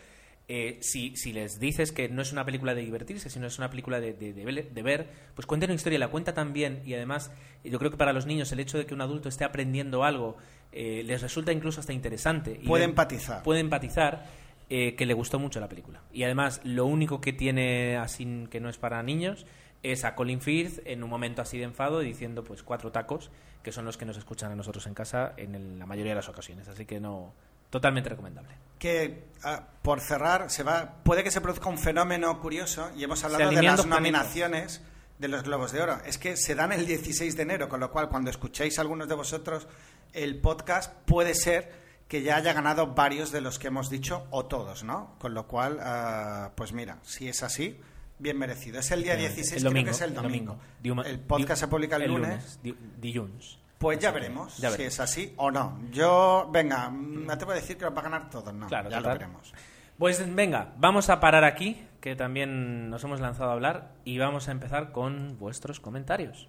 A: eh, si, si les dices que no es una película de divertirse, sino es una película de, de- de ver- de ver, pues cuenta una historia, la cuenta también y además yo creo que para los niños el hecho de que un adulto esté aprendiendo algo eh, les resulta incluso hasta interesante. Y
B: Puede
A: ven-
B: empatizar.
A: Puede empatizar eh, que le gustó mucho la película. Y además lo único que tiene así que no es para niños es a Colin Firth en un momento así de enfado diciendo pues cuatro tacos que son los que nos escuchan a nosotros en casa en el- la mayoría de las ocasiones. Así que no, totalmente recomendable.
B: que ah, por cerrar se va puede que se produzca un fenómeno curioso y hemos hablado de las
A: planetas.
B: nominaciones de los Globos de Oro. Es que se dan el 16 de enero, con lo cual cuando escuchéis algunos de vosotros el podcast puede ser que ya haya ganado varios de los que hemos dicho o todos, ¿no? Con lo cual, ah, pues mira, si es así, bien merecido. Es el día 16,
A: el
B: creo
A: domingo,
B: que es el
A: el
B: domingo. El podcast se publica el, lunes.
A: di- dilluns.
B: Pues ya veremos
A: ya
B: si es así o no. Yo, venga, me atrevo a decir que los va a ganar todos, ¿no?
A: Claro,
B: ya lo veremos.
A: Pues venga, vamos a parar aquí, que también nos hemos lanzado a hablar, y vamos a empezar con vuestros comentarios.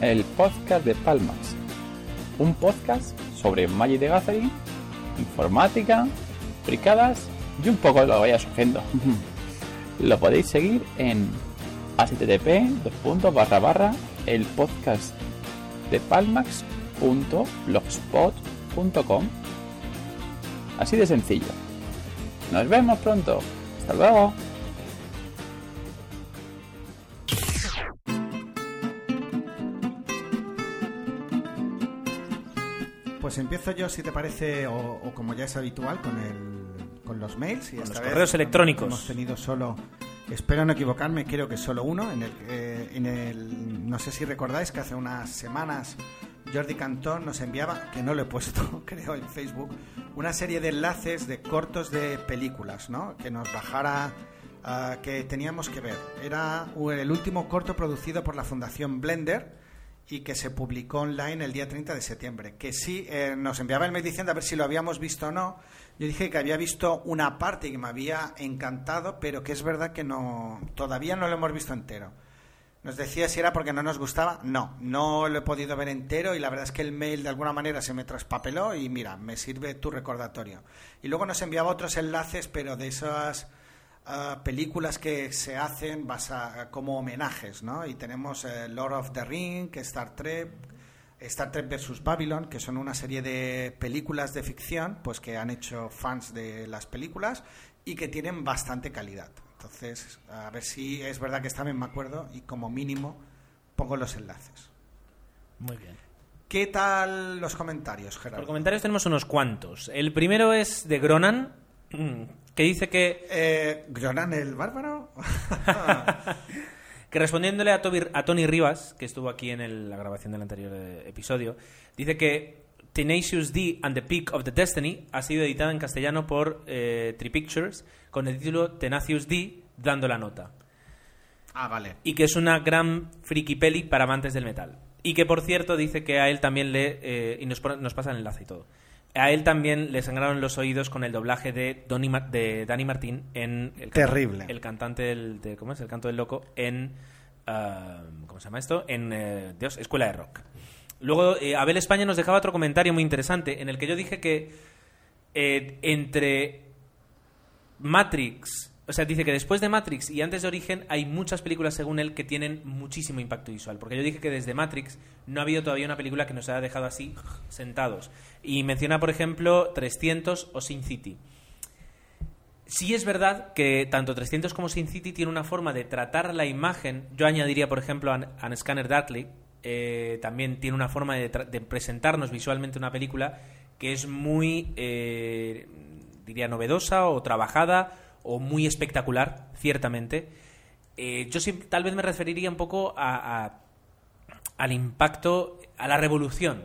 G: el podcast de Palmas. Un podcast sobre Magic the Gathering, informática, fricadas y un poco lo que vaya surgiendo. lo podéis seguir en http barra el podcast de palmax.blogspot.com Así de sencillo. Nos vemos pronto. Hasta luego.
B: Pues empiezo yo, si te parece, o, o como ya es habitual, con, el, con los mails. Y
A: Con los correos electrónicos.
B: Hemos tenido solo, espero no equivocarme, creo que solo uno. En el, eh, en el, no sé si recordáis que hace unas semanas Jordi Cantón nos enviaba, que no lo he puesto, creo, en Facebook, una serie de enlaces de cortos de películas, ¿no? Que nos bajara, ah, que teníamos que ver. Era el último corto producido por la Fundación Blender y que se publicó online el día 30 de septiembre. Que sí, eh, nos enviaba el mail diciendo a ver si lo habíamos visto o no. Yo dije que había visto una parte que me había encantado, pero que es verdad que no todavía no lo hemos visto entero. Nos decía si era porque no nos gustaba. No, no lo he podido ver entero y la verdad es que el mail de alguna manera se me traspapeló y mira, me sirve tu recordatorio. Y luego nos enviaba otros enlaces, pero de esas películas que se hacen basa, como homenajes, ¿no? Y tenemos eh, Lord of the Ring, Star Trek, Star Trek vs. Babylon, que son una serie de películas de ficción, pues que han hecho fans de las películas y que tienen bastante calidad. Entonces, a ver si es verdad que esta vez me acuerdo y como mínimo pongo los enlaces.
A: Muy bien.
B: ¿Qué tal los comentarios,
A: Por
B: Gerardo?
A: comentarios tenemos unos cuantos. El primero es de Gronan, que dice que,
B: Eh, ¿Gronan el bárbaro?
A: que respondiéndole a, Toby- a Tony Rivas, que estuvo aquí en el- la grabación del anterior eh, episodio, dice que Tenacious D and the Peak of the Destiny ha sido editada en castellano por eh, Tree Pictures con el título Tenacious D dando la nota.
B: ah, vale.
A: y que es una gran friki peli para amantes del metal. Y que, por cierto, dice que a él también le... eh, y nos, nos pasa el enlace y todo. A él también le sangraron los oídos con el doblaje de, Donny Ma- de Danny Martín en... El
B: Terrible.
A: El cantante del... de- ¿Cómo es? El canto del loco en... ah, ¿Cómo se llama esto? En... eh, Dios, Escuela de Rock. Luego, eh, Abel España nos dejaba otro comentario muy interesante en el que yo dije que eh, entre Matrix, o sea, dice que después de Matrix y antes de Origen hay muchas películas, según él, que tienen muchísimo impacto visual. Porque yo dije que desde Matrix no ha habido todavía una película que nos haya dejado así sentados. Y menciona, por ejemplo, 300 o Sin City. Sí es verdad que tanto 300 como Sin City tiene una forma de tratar la imagen. Yo añadiría, por ejemplo, a An Scanner Darkly, eh, también tiene una forma de, de presentarnos visualmente una película que es muy, eh, diría, novedosa o trabajada o muy espectacular, ciertamente. Eh, yo tal vez me referiría un poco a- al impacto, a la revolución.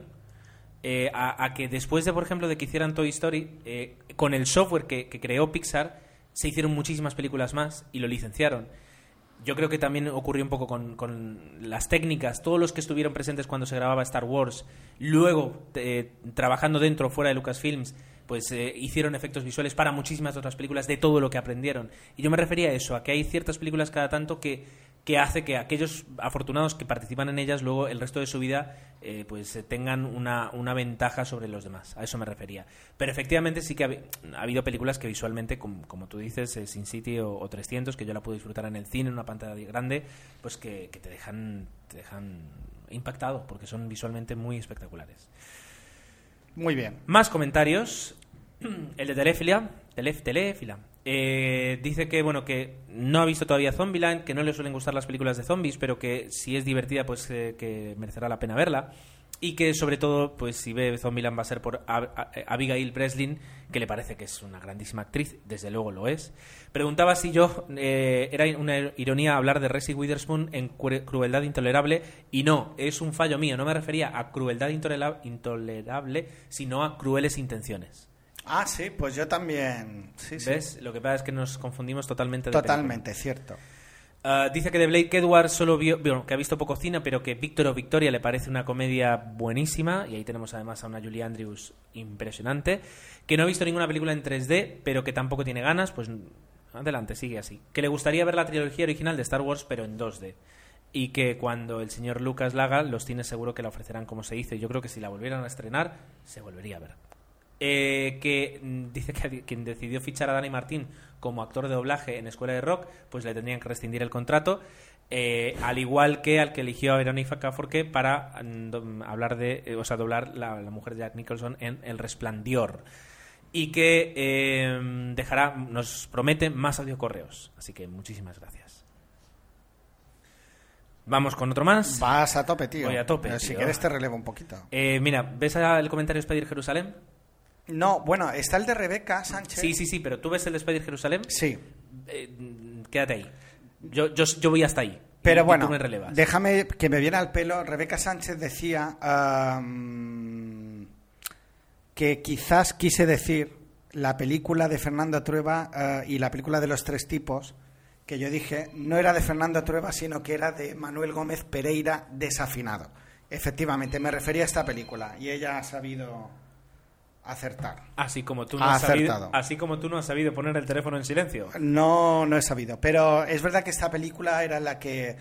A: Eh, a, que después de, por ejemplo, de que hicieran Toy Story, eh, con el software que, que creó Pixar, se hicieron muchísimas películas más y lo licenciaron. Yo creo que también ocurrió un poco con, con las técnicas. Todos los que estuvieron presentes cuando se grababa Star Wars, luego eh, trabajando dentro o fuera de Lucasfilms, pues eh, hicieron efectos visuales para muchísimas otras películas de todo lo que aprendieron. Y yo me refería a eso, a que hay ciertas películas cada tanto que, que hace que aquellos afortunados que participan en ellas luego el resto de su vida eh, pues eh, tengan una, una ventaja sobre los demás. A eso me refería. Pero efectivamente sí que ha, ha habido películas que visualmente, como, como tú dices, eh, Sin City o, o 300, que yo la pude disfrutar en el cine, en una pantalla grande, pues que, que te dejan te dejan impactado porque son visualmente muy espectaculares.
B: Muy bien.
A: Más comentarios. El de Teléfila, Telef, Teléfila. eh, dice que bueno que no ha visto todavía Zombieland, que no le suelen gustar las películas de zombies, pero que si es divertida, pues eh, que merecerá la pena verla. Y que sobre todo, pues si ve Zombieland va a ser por Ab- Abigail Breslin, que le parece que es una grandísima actriz, desde luego lo es. Preguntaba si yo eh, era una ironía hablar de Reese Witherspoon en Cru- Crueldad Intolerable, y no, es un fallo mío, no me refería a Crueldad Intolerable, sino a Crueles Intenciones.
B: Ah, sí, pues yo también. Sí, sí.
A: ¿Ves? Lo que pasa es que nos confundimos totalmente. de película.
B: Totalmente, cierto.
A: Ah, dice que de Blake Edwards solo vio, que ha visto poco cine, pero que Víctor o Victoria le parece una comedia buenísima. Y ahí tenemos además a una Julie Andrews impresionante. Que no ha visto ninguna película en 3D, pero que tampoco tiene ganas. Pues adelante, sigue así. Que le gustaría ver la trilogía original de Star Wars, pero en 2D. Y que cuando el señor Lucas la haga, los cines seguro que la ofrecerán como se. Y yo creo que si la volvieran a estrenar, se volvería a ver. Eh, que mm, dice que quien decidió fichar a Dani Martín como actor de doblaje en Escuela de Rock, pues le tendrían que rescindir el contrato, eh, al igual que al que eligió a Verónica Forqué para mm, hablar de, eh, o sea, doblar la, la mujer de Jack Nicholson en El Resplandor. Y que eh, dejará, nos promete más audiocorreos. Así que muchísimas gracias. Vamos con otro más.
B: Vas a tope, tío.
A: Voy a tope,
B: Pero Si
A: tío.
B: quieres te relevo un poquito.
A: Mira, ¿ves el comentario de Spider Jerusalén?
B: No, bueno, está el de Rebeca Sánchez.
A: Sí, sí, sí, pero ¿tú ves el de Spider Jerusalén?
B: Sí.
A: Eh, quédate ahí. Yo, yo, yo voy hasta ahí.
B: Pero
A: Y-
B: bueno, déjame que me viene al pelo. Rebeca Sánchez decía que quizás quise decir la película de Fernando Trueba eh, y la película de los tres tipos, que yo dije no era de Fernando Trueba, sino que era de Manuel Gómez Pereira desafinado. Efectivamente, me refería a esta película y ella ha sabido acertar.
A: Así como tú no
B: Ha
A: has sabido, así como tú no has sabido poner el teléfono en silencio.
B: No, no he sabido. Pero es verdad que esta película era la que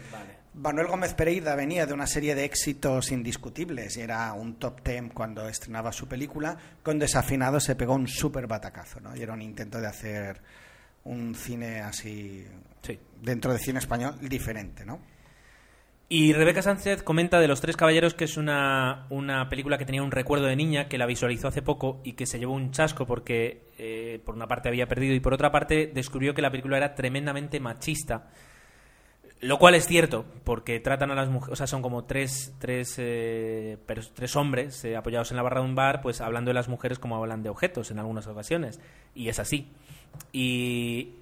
B: Manuel Gómez Pereira venía de una serie de éxitos indiscutibles y era un top ten cuando estrenaba su película. Con Desafinado se pegó un súper batacazo, ¿no? Y era un intento de hacer un cine así, dentro de cine español, diferente, ¿no?
A: Y Rebeca Sánchez comenta de Los Tres Caballeros que es una, una película que tenía un recuerdo de niña, que la visualizó hace poco y que se llevó un chasco porque eh, por una parte había perdido y por otra parte descubrió que la película era tremendamente machista. Lo cual es cierto, porque tratan a las mujeres, o sea, son como tres, tres, eh, tres hombres eh, apoyados en la barra de un bar, pues hablando de las mujeres como hablan de objetos en algunas ocasiones. Y es así. Y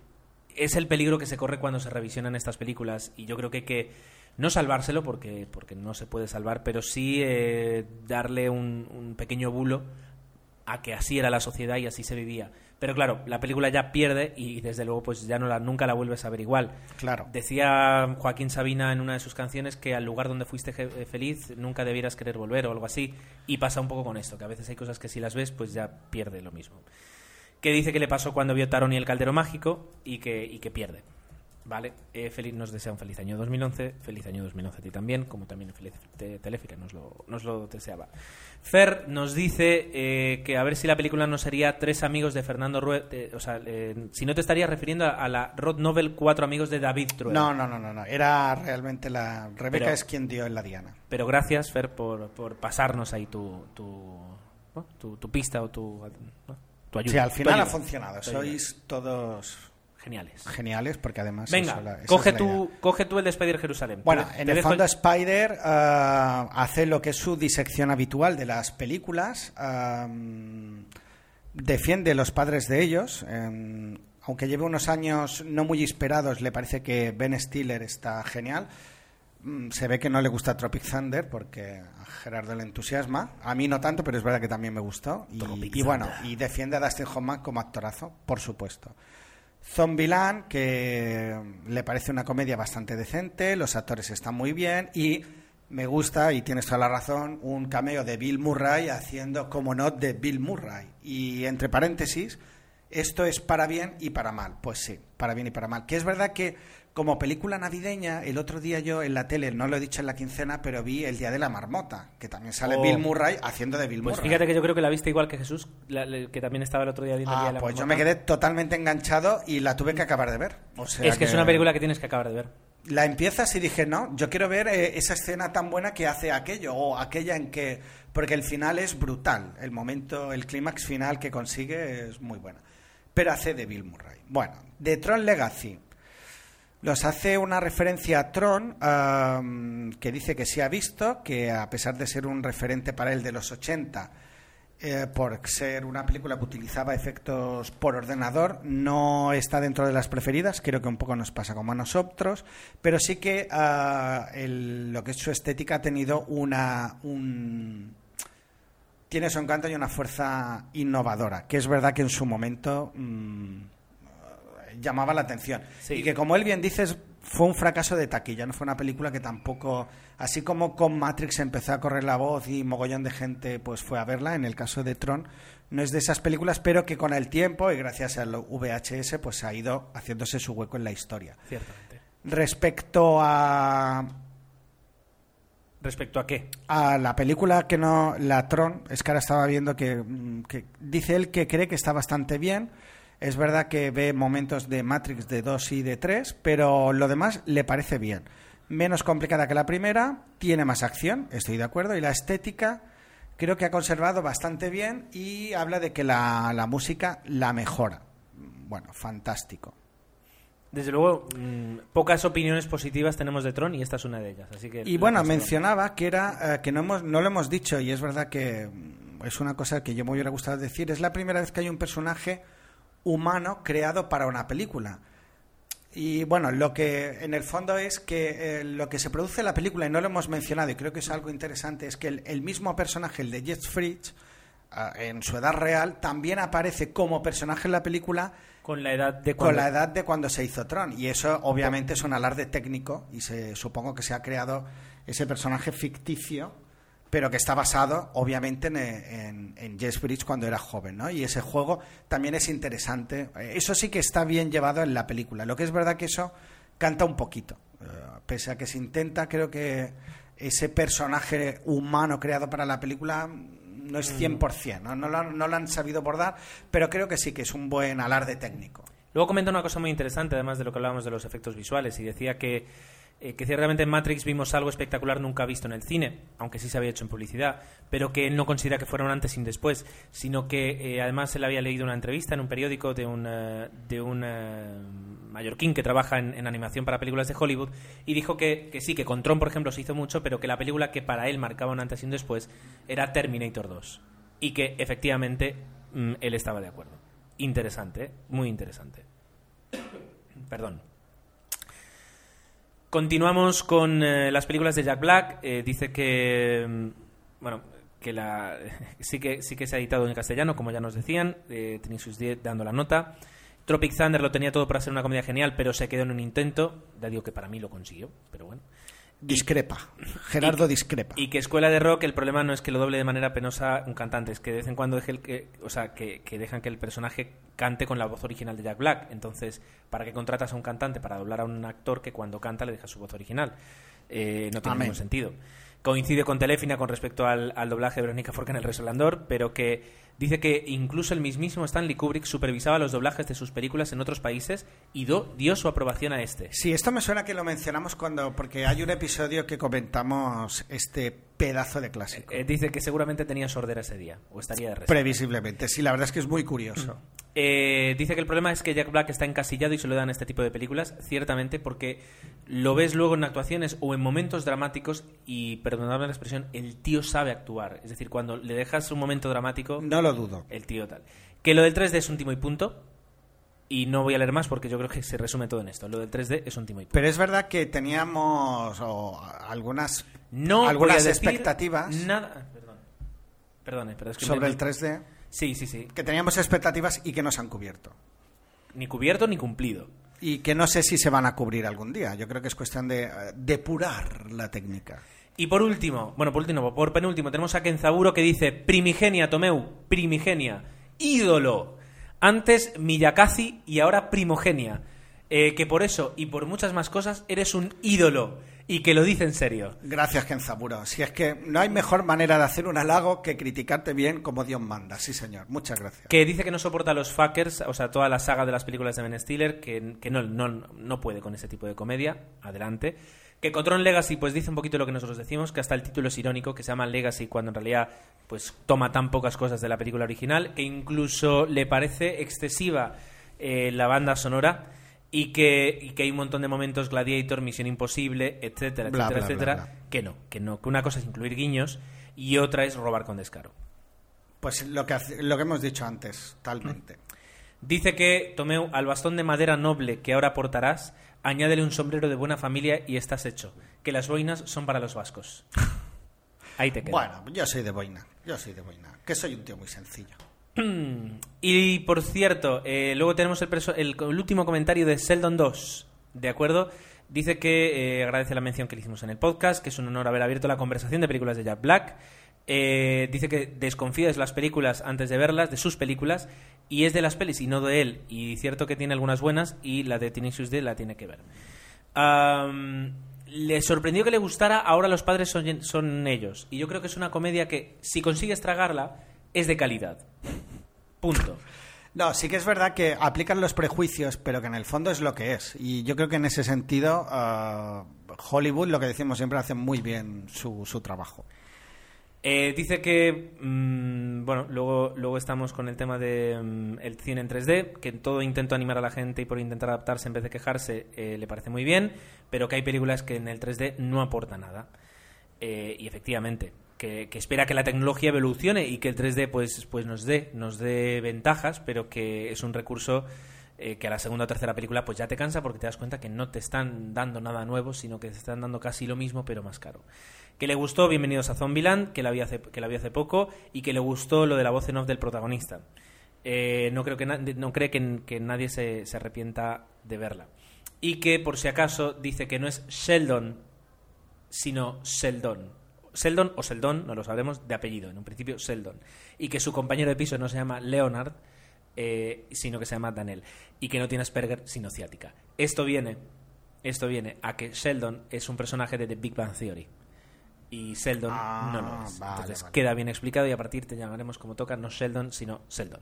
A: es el peligro que se corre cuando se revisionan estas películas. Y yo creo que no salvárselo, porque, porque no se puede salvar, pero sí eh, darle un, un pequeño bulo a que así era la sociedad y así se vivía. Pero claro, la película ya pierde y desde luego pues ya no la, nunca la vuelves a ver igual.
B: Claro.
A: Decía Joaquín Sabina en una de sus canciones que al lugar donde fuiste eh, feliz nunca debieras querer volver o algo así. Y pasa un poco con esto, que a veces hay cosas que si las ves pues ya pierde lo mismo. Que dice que le pasó cuando vio Tarón y el Caldero Mágico y que, y que pierde. Vale, eh, feliz, nos desea un feliz año 2011, feliz año 2011 a ti también, como también el feliz te, Telefira nos lo, nos lo deseaba. Fer nos dice eh, que a ver si la película no sería Tres amigos de Fernando Rueda, o sea, eh, si no te estarías refiriendo a, a la road novel Cuatro amigos de David Trueba.
B: No, no, no, no, no. Era realmente la... Rebeca
A: Pero-
B: es quien dio en la diana.
A: Pero gracias, Fer, por, por pasarnos ahí tu, tu, ¿no? tu, tu pista o tu, ¿no? tu ayuda.
B: Sí, al final ha funcionado. Sois todos
A: geniales.
B: Geniales, porque además...
A: Venga,
B: la-
A: coge, tú, coge tú el despedir Jerusalén.
B: Bueno,
A: Te-
B: en
A: te
B: el fondo Spider ah, hace lo que es su disección habitual de las películas, ah, defiende los padres de ellos, eh, aunque lleve unos años no muy esperados, le parece que Ben Stiller está genial. Mm, Se ve que no le gusta Tropic Thunder porque a Gerardo le entusiasma. A mí no tanto, pero es verdad que también me gustó. Y, y bueno, y defiende a Dustin Hoffman como actorazo, por supuesto. Zombieland, que le parece una comedia bastante decente, los actores están muy bien y me gusta, y tienes toda la razón, un cameo de Bill Murray haciendo, como no, de Bill Murray. Y entre paréntesis, esto es para bien y para mal. Pues sí, para bien y para mal. Que es verdad que como película navideña, el otro día yo en la tele, no lo he dicho en la quincena, pero vi El Día de la Marmota, que también sale
A: Oh.
B: Bill Murray haciendo de Bill
A: Pues
B: Murray.
A: fíjate que yo creo que la viste igual que Jesús, la- la- que también estaba el otro día viendo el
B: Ah,
A: día de la
B: pues yo
A: marmota.
B: me quedé totalmente enganchado y la tuve que acabar de ver. O sea
A: Es que es una película que tienes que acabar de ver.
B: La empiezas y dije, no, yo quiero ver eh, esa escena tan buena que hace aquello, o aquella en que... Porque el final es brutal, el momento, el clímax final que consigue es muy buena. Pero hace de Bill Murray. Bueno, de Tron Legacy. Los hace una referencia a Tron am, que dice que sí ha visto, que a pesar de ser un referente para él de los 80, eh, por ser una película que utilizaba efectos por ordenador, no está dentro de las preferidas, creo que un poco nos pasa como a nosotros, pero sí que el- lo que es su estética ha tenido una... Un, tiene su encanto y una fuerza innovadora, que es verdad que en su momento mm, llamaba la atención.
A: Sí.
B: Y que, como él bien dices, fue un fracaso de taquilla, no fue una película que tampoco, así como con Matrix empezó a correr la voz y mogollón de gente pues fue a verla, en el caso de Tron, no es de esas películas, pero que con el tiempo y gracias al VHS pues ha ido haciéndose su hueco en la historia.
A: Ciertamente.
B: Respecto a
A: ¿Respecto a qué?
B: a la película que no, la Tron, es que ahora estaba viendo que, mm, que dice él que cree que está bastante bien. Es verdad que ve momentos de Matrix de 2 y de 3, pero lo demás le parece bien. Menos complicada que la primera, tiene más acción, estoy de acuerdo, y la estética creo que ha conservado bastante bien y habla de que la, la música la mejora. Bueno, fantástico.
A: Desde luego, mm, pocas opiniones positivas tenemos de Tron y esta es una de ellas. Así que
B: Y bueno, mencionaba que era eh, que no hemos no lo hemos dicho y es verdad que mm, es una cosa que yo me hubiera gustado decir, es la primera vez que hay un personaje humano creado para una película. Y bueno, lo que en el fondo es que eh, lo que se produce en la película, y no lo hemos mencionado, y creo que es algo interesante, es que el, el mismo personaje, el de Jet Fritz, ah, en su edad real, también aparece como personaje en la película
A: con la edad de
B: con
A: cuando-
B: la edad de cuando se hizo Tron. Y eso obviamente es un alarde técnico y se, supongo que se ha creado ese personaje ficticio, pero que está basado obviamente en, en, en Jess Bridge cuando era joven. ¿no? Y ese juego también es interesante. Eh, Eso sí que está bien llevado en la película. Lo que es verdad que eso canta un poquito. Eh, pese a que se intenta, creo que ese personaje humano creado para la película no es 100%, ¿no? No, lo, no lo han sabido bordar, pero creo que sí que es un buen alarde técnico.
A: Luego comenta una cosa muy interesante, además de lo que hablábamos de los efectos visuales, y decía que, eh, que ciertamente en Matrix vimos algo espectacular nunca visto en el cine, aunque sí se había hecho en publicidad, pero que él no considera que fuera un antes y un después, sino que eh, además él había leído una entrevista en un periódico de un, de un mallorquín que trabaja en, animación para películas de Hollywood, y dijo que, sí, que con Tron, por ejemplo, se hizo mucho, pero que la película que para él marcaba un antes y un después era Terminator 2, y que efectivamente mm, él estaba de acuerdo. Interesante, ¿eh? muy interesante. Perdón. Continuamos con eh, las películas de Jack Black. Eh, dice que, mm, bueno, que la sí que sí que se ha editado en castellano, como ya nos decían. Eh, tenéis sus 10 dando la nota. Tropic Thunder lo tenía todo para ser una comedia genial, pero se quedó en un intento. Ya digo que para mí lo consiguió, pero bueno.
B: Discrepa. Gerardo discrepa.
A: Y que Escuela de Rock, el problema no es que lo doble de manera penosa un cantante, es que de vez en cuando deje el que, o sea, que, que dejan que el personaje cante con la voz original de Jack Black. Entonces, ¿para qué contratas a un cantante para doblar a un actor que cuando canta le deja su voz original? Eh, no tiene
B: Amén.
A: ningún sentido. Coincide con Telefina con respecto al, al doblaje de Verónica Forca en El Resolandor, pero que dice que incluso el mismísimo Stanley Kubrick supervisaba los doblajes de sus películas en otros países y do- dio su aprobación a este.
B: Sí, esto me suena que lo mencionamos cuando, porque hay un episodio que comentamos este pedazo de clásico.
A: Eh, dice que seguramente tenía sordera ese día, o estaría de resto.
B: Previsiblemente, sí, la verdad es que es muy curioso.
A: Eh, dice que el problema es que Jack Black está encasillado y se lo dan este tipo de películas, ciertamente, porque lo ves luego en actuaciones o en momentos dramáticos y, perdonadme la expresión, el tío sabe actuar. Es decir, cuando le dejas un momento dramático...
B: No lo dudo.
A: El tío tal. Que lo del 3D es un timo y punto. Y no voy a leer más porque yo creo que se resume todo en esto. Lo del 3D es un timo y punto.
B: Pero es verdad que teníamos o, algunas,
A: No
B: algunas expectativas
A: Nada. Perdón. Pero es que
B: sobre
A: me-
B: el 3D,
A: Sí, sí, sí.
B: que teníamos expectativas y que no se han cubierto.
A: Ni cubierto ni cumplido.
B: Y que no sé si se van a cubrir algún día. Yo creo que es cuestión de eh, depurar la técnica.
A: Y por último, bueno, por último, por penúltimo, tenemos a Kenzaburo que dice Primigenia, Tomeu, Primigenia, ídolo. Antes Miyakazi y ahora Primogenia. Eh, que por eso y por muchas más cosas eres un ídolo. Y que lo dice en serio.
B: Gracias, Kenzaburo. Si es que no hay mejor manera de hacer un halago que criticarte bien como Dios manda. Sí, señor. Muchas gracias.
A: Que dice que no soporta a los fuckers, o sea, toda la saga de las películas de Ben Stiller, que, que no, no, no puede con ese tipo de comedia. Adelante. Que Control Legacy, pues dice un poquito lo que nosotros decimos, que hasta el título es irónico, que se llama Legacy cuando en realidad pues toma tan pocas cosas de la película original, que incluso le parece excesiva eh, la banda sonora y que, y que hay un montón de momentos Gladiator, Misión Imposible, etcétera,
B: Bla,
A: etcétera,
B: bla,
A: etcétera,
B: bla.
A: que no, que no, que una cosa es incluir guiños y otra es robar con descaro.
B: Pues lo que, hace- lo que hemos dicho antes, talmente.
A: Dice que Tomeu, al bastón de madera noble que ahora portarás, añádele un sombrero de buena familia y estás hecho. Que las boinas son para los vascos. Ahí te queda.
B: Bueno, yo soy de boina. Yo soy de boina. Que soy un tío muy sencillo.
A: Y por cierto, eh, luego tenemos el, el, el último comentario de Sheldon 2. ¿De acuerdo? Dice que eh, agradece la mención que le hicimos en el podcast, que es un honor haber abierto la conversación de películas de Jack Black. Eh, dice que desconfía de las películas antes de verlas, de sus películas, y es de las pelis y no de él. Y cierto que tiene algunas buenas y la de Tenacious D la tiene que ver. Le sorprendió que le gustara Ahora los padres son, ellos. Y yo creo que es una comedia que, si consigues tragarla, es de calidad. Punto.
B: No, sí que es verdad que aplican los prejuicios, pero que en el fondo es lo que es. Y yo creo que en ese sentido, ah, Hollywood, lo que decimos siempre, hace muy bien su trabajo.
A: Eh, dice que, mm, bueno, luego, luego estamos con el tema de mm, el cine en 3D, que en todo intento animar a la gente y por intentar adaptarse en vez de quejarse eh, le parece muy bien, pero que hay películas que en el 3D no aporta nada. Eh, y efectivamente, que, que espera que la tecnología evolucione y que el 3D pues, pues nos dé, nos dé ventajas, pero que es un recurso eh, que a la segunda o tercera película pues ya te cansa porque te das cuenta que no te están dando nada nuevo, sino que te están dando casi lo mismo pero más caro. Que le gustó Bienvenidos a Zombieland, que la vi hace, que la vi hace poco, y que le gustó lo de la voz en off del protagonista. Eh, no creo que no cree que, que nadie se, se arrepienta de verla. Y que por si acaso dice que no es Sheldon, sino Sheldon. Sheldon o Sheldon, no lo sabremos, de apellido, en un principio Sheldon. Y que su compañero de piso no se llama Leonard, eh, sino que se llama Daniel. Y que no tiene Asperger, sino ciática. Esto viene, esto viene a que Sheldon es un personaje de The Big Bang Theory. Y Sheldon
B: Ah,
A: no lo es.
B: vale,
A: Entonces
B: vale.
A: queda bien explicado y a partir te llamaremos como toca, no Sheldon, sino Sheldon.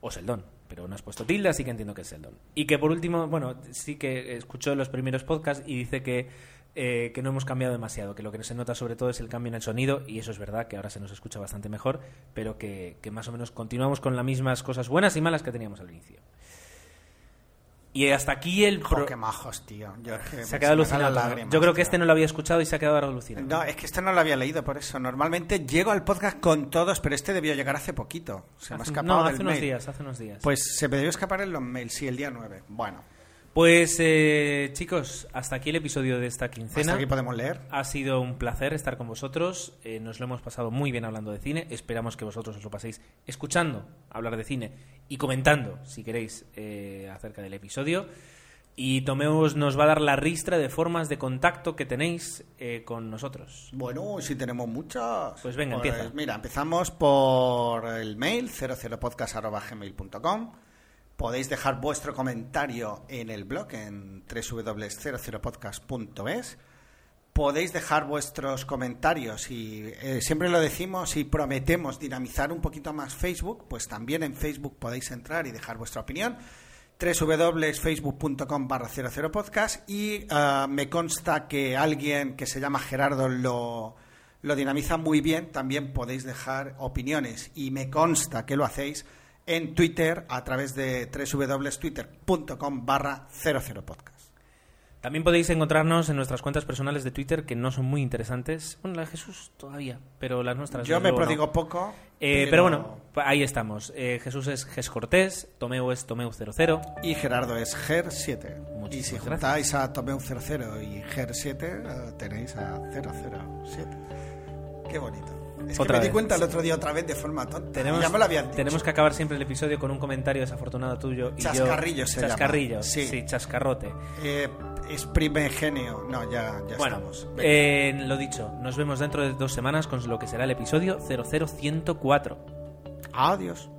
A: O Sheldon, pero no has puesto tilde, así que entiendo que es Sheldon. Y que por último, bueno, sí que escuchó los primeros podcasts y dice que, eh, que no hemos cambiado demasiado, que lo que se nota sobre todo es el cambio en el sonido, y eso es verdad, que ahora se nos escucha bastante mejor, pero que, que más o menos continuamos con las mismas cosas buenas y malas que teníamos al inicio. Y hasta aquí el... Pro-
B: qué majos, tío. Yo, que
A: se ha quedado alucinado.
B: lágrimas,
A: Yo creo que
B: tío.
A: este no lo había escuchado y se ha quedado alucinado.
B: No, es que este no lo había leído por eso. Normalmente llego al podcast con todos, pero este debió llegar hace poquito. Se me ha escapado
A: no,
B: del
A: hace unos
B: mail.
A: días, hace unos días.
B: Pues se me debió escapar en los mails, sí, el día 9. Bueno,
A: Pues eh, chicos, hasta aquí el episodio de esta quincena.
B: hasta aquí podemos leer.
A: Ha sido un placer estar con vosotros. eh, nos lo hemos pasado muy bien hablando de cine. Esperamos que vosotros os lo paséis escuchando hablar de cine y comentando, si queréis, eh, acerca del episodio. Y Tomeus nos va a dar la ristra de formas de contacto que tenéis eh, con nosotros.
B: Bueno, si tenemos muchas.
A: Pues venga, empieza.
B: Mira, empezamos por el mail 00podcast.gmail.com. Podéis dejar vuestro comentario en el blog en www.00podcast.es. Podéis dejar vuestros comentarios y eh, siempre lo decimos y prometemos dinamizar un poquito más Facebook, pues también en Facebook podéis entrar y dejar vuestra opinión www.facebook.com barra 00podcast y ah, me consta que alguien que se llama Gerardo lo, lo dinamiza muy bien. También podéis dejar opiniones y me consta que lo hacéis en Twitter a través de www.twitter.com barra 00podcast.
A: También podéis encontrarnos en nuestras cuentas personales de Twitter que no son muy interesantes. Bueno, la de Jesús todavía, pero las nuestras.
B: Yo me
A: no.
B: prodigo poco.
A: Eh, pero... bueno, ahí estamos. Eh, Jesús es Ges Cortés, Tomeu es Tomeu00.
B: Y Gerardo es GER7. Y
A: Muchísimas
B: si
A: gracias.
B: juntáis a Tomeu 00 y GER7, eh, tenéis a 007. Qué bonito. Es
A: Otra
B: que me di cuenta el otro día otra vez de forma tonta.
A: Tenemos,
B: ya me lo habían dicho.
A: tenemos que acabar siempre el episodio con un comentario desafortunado tuyo. Y yo-
B: Chascarrillo se llama.
A: Chascarrillo,
B: Sí.
A: sí. chascarrote.
B: Eh, exprime genio. No, ya, ya
A: Bueno,
B: estamos.
A: Eh, lo dicho, nos vemos dentro de dos semanas con lo que será el episodio 00104.
B: Adiós.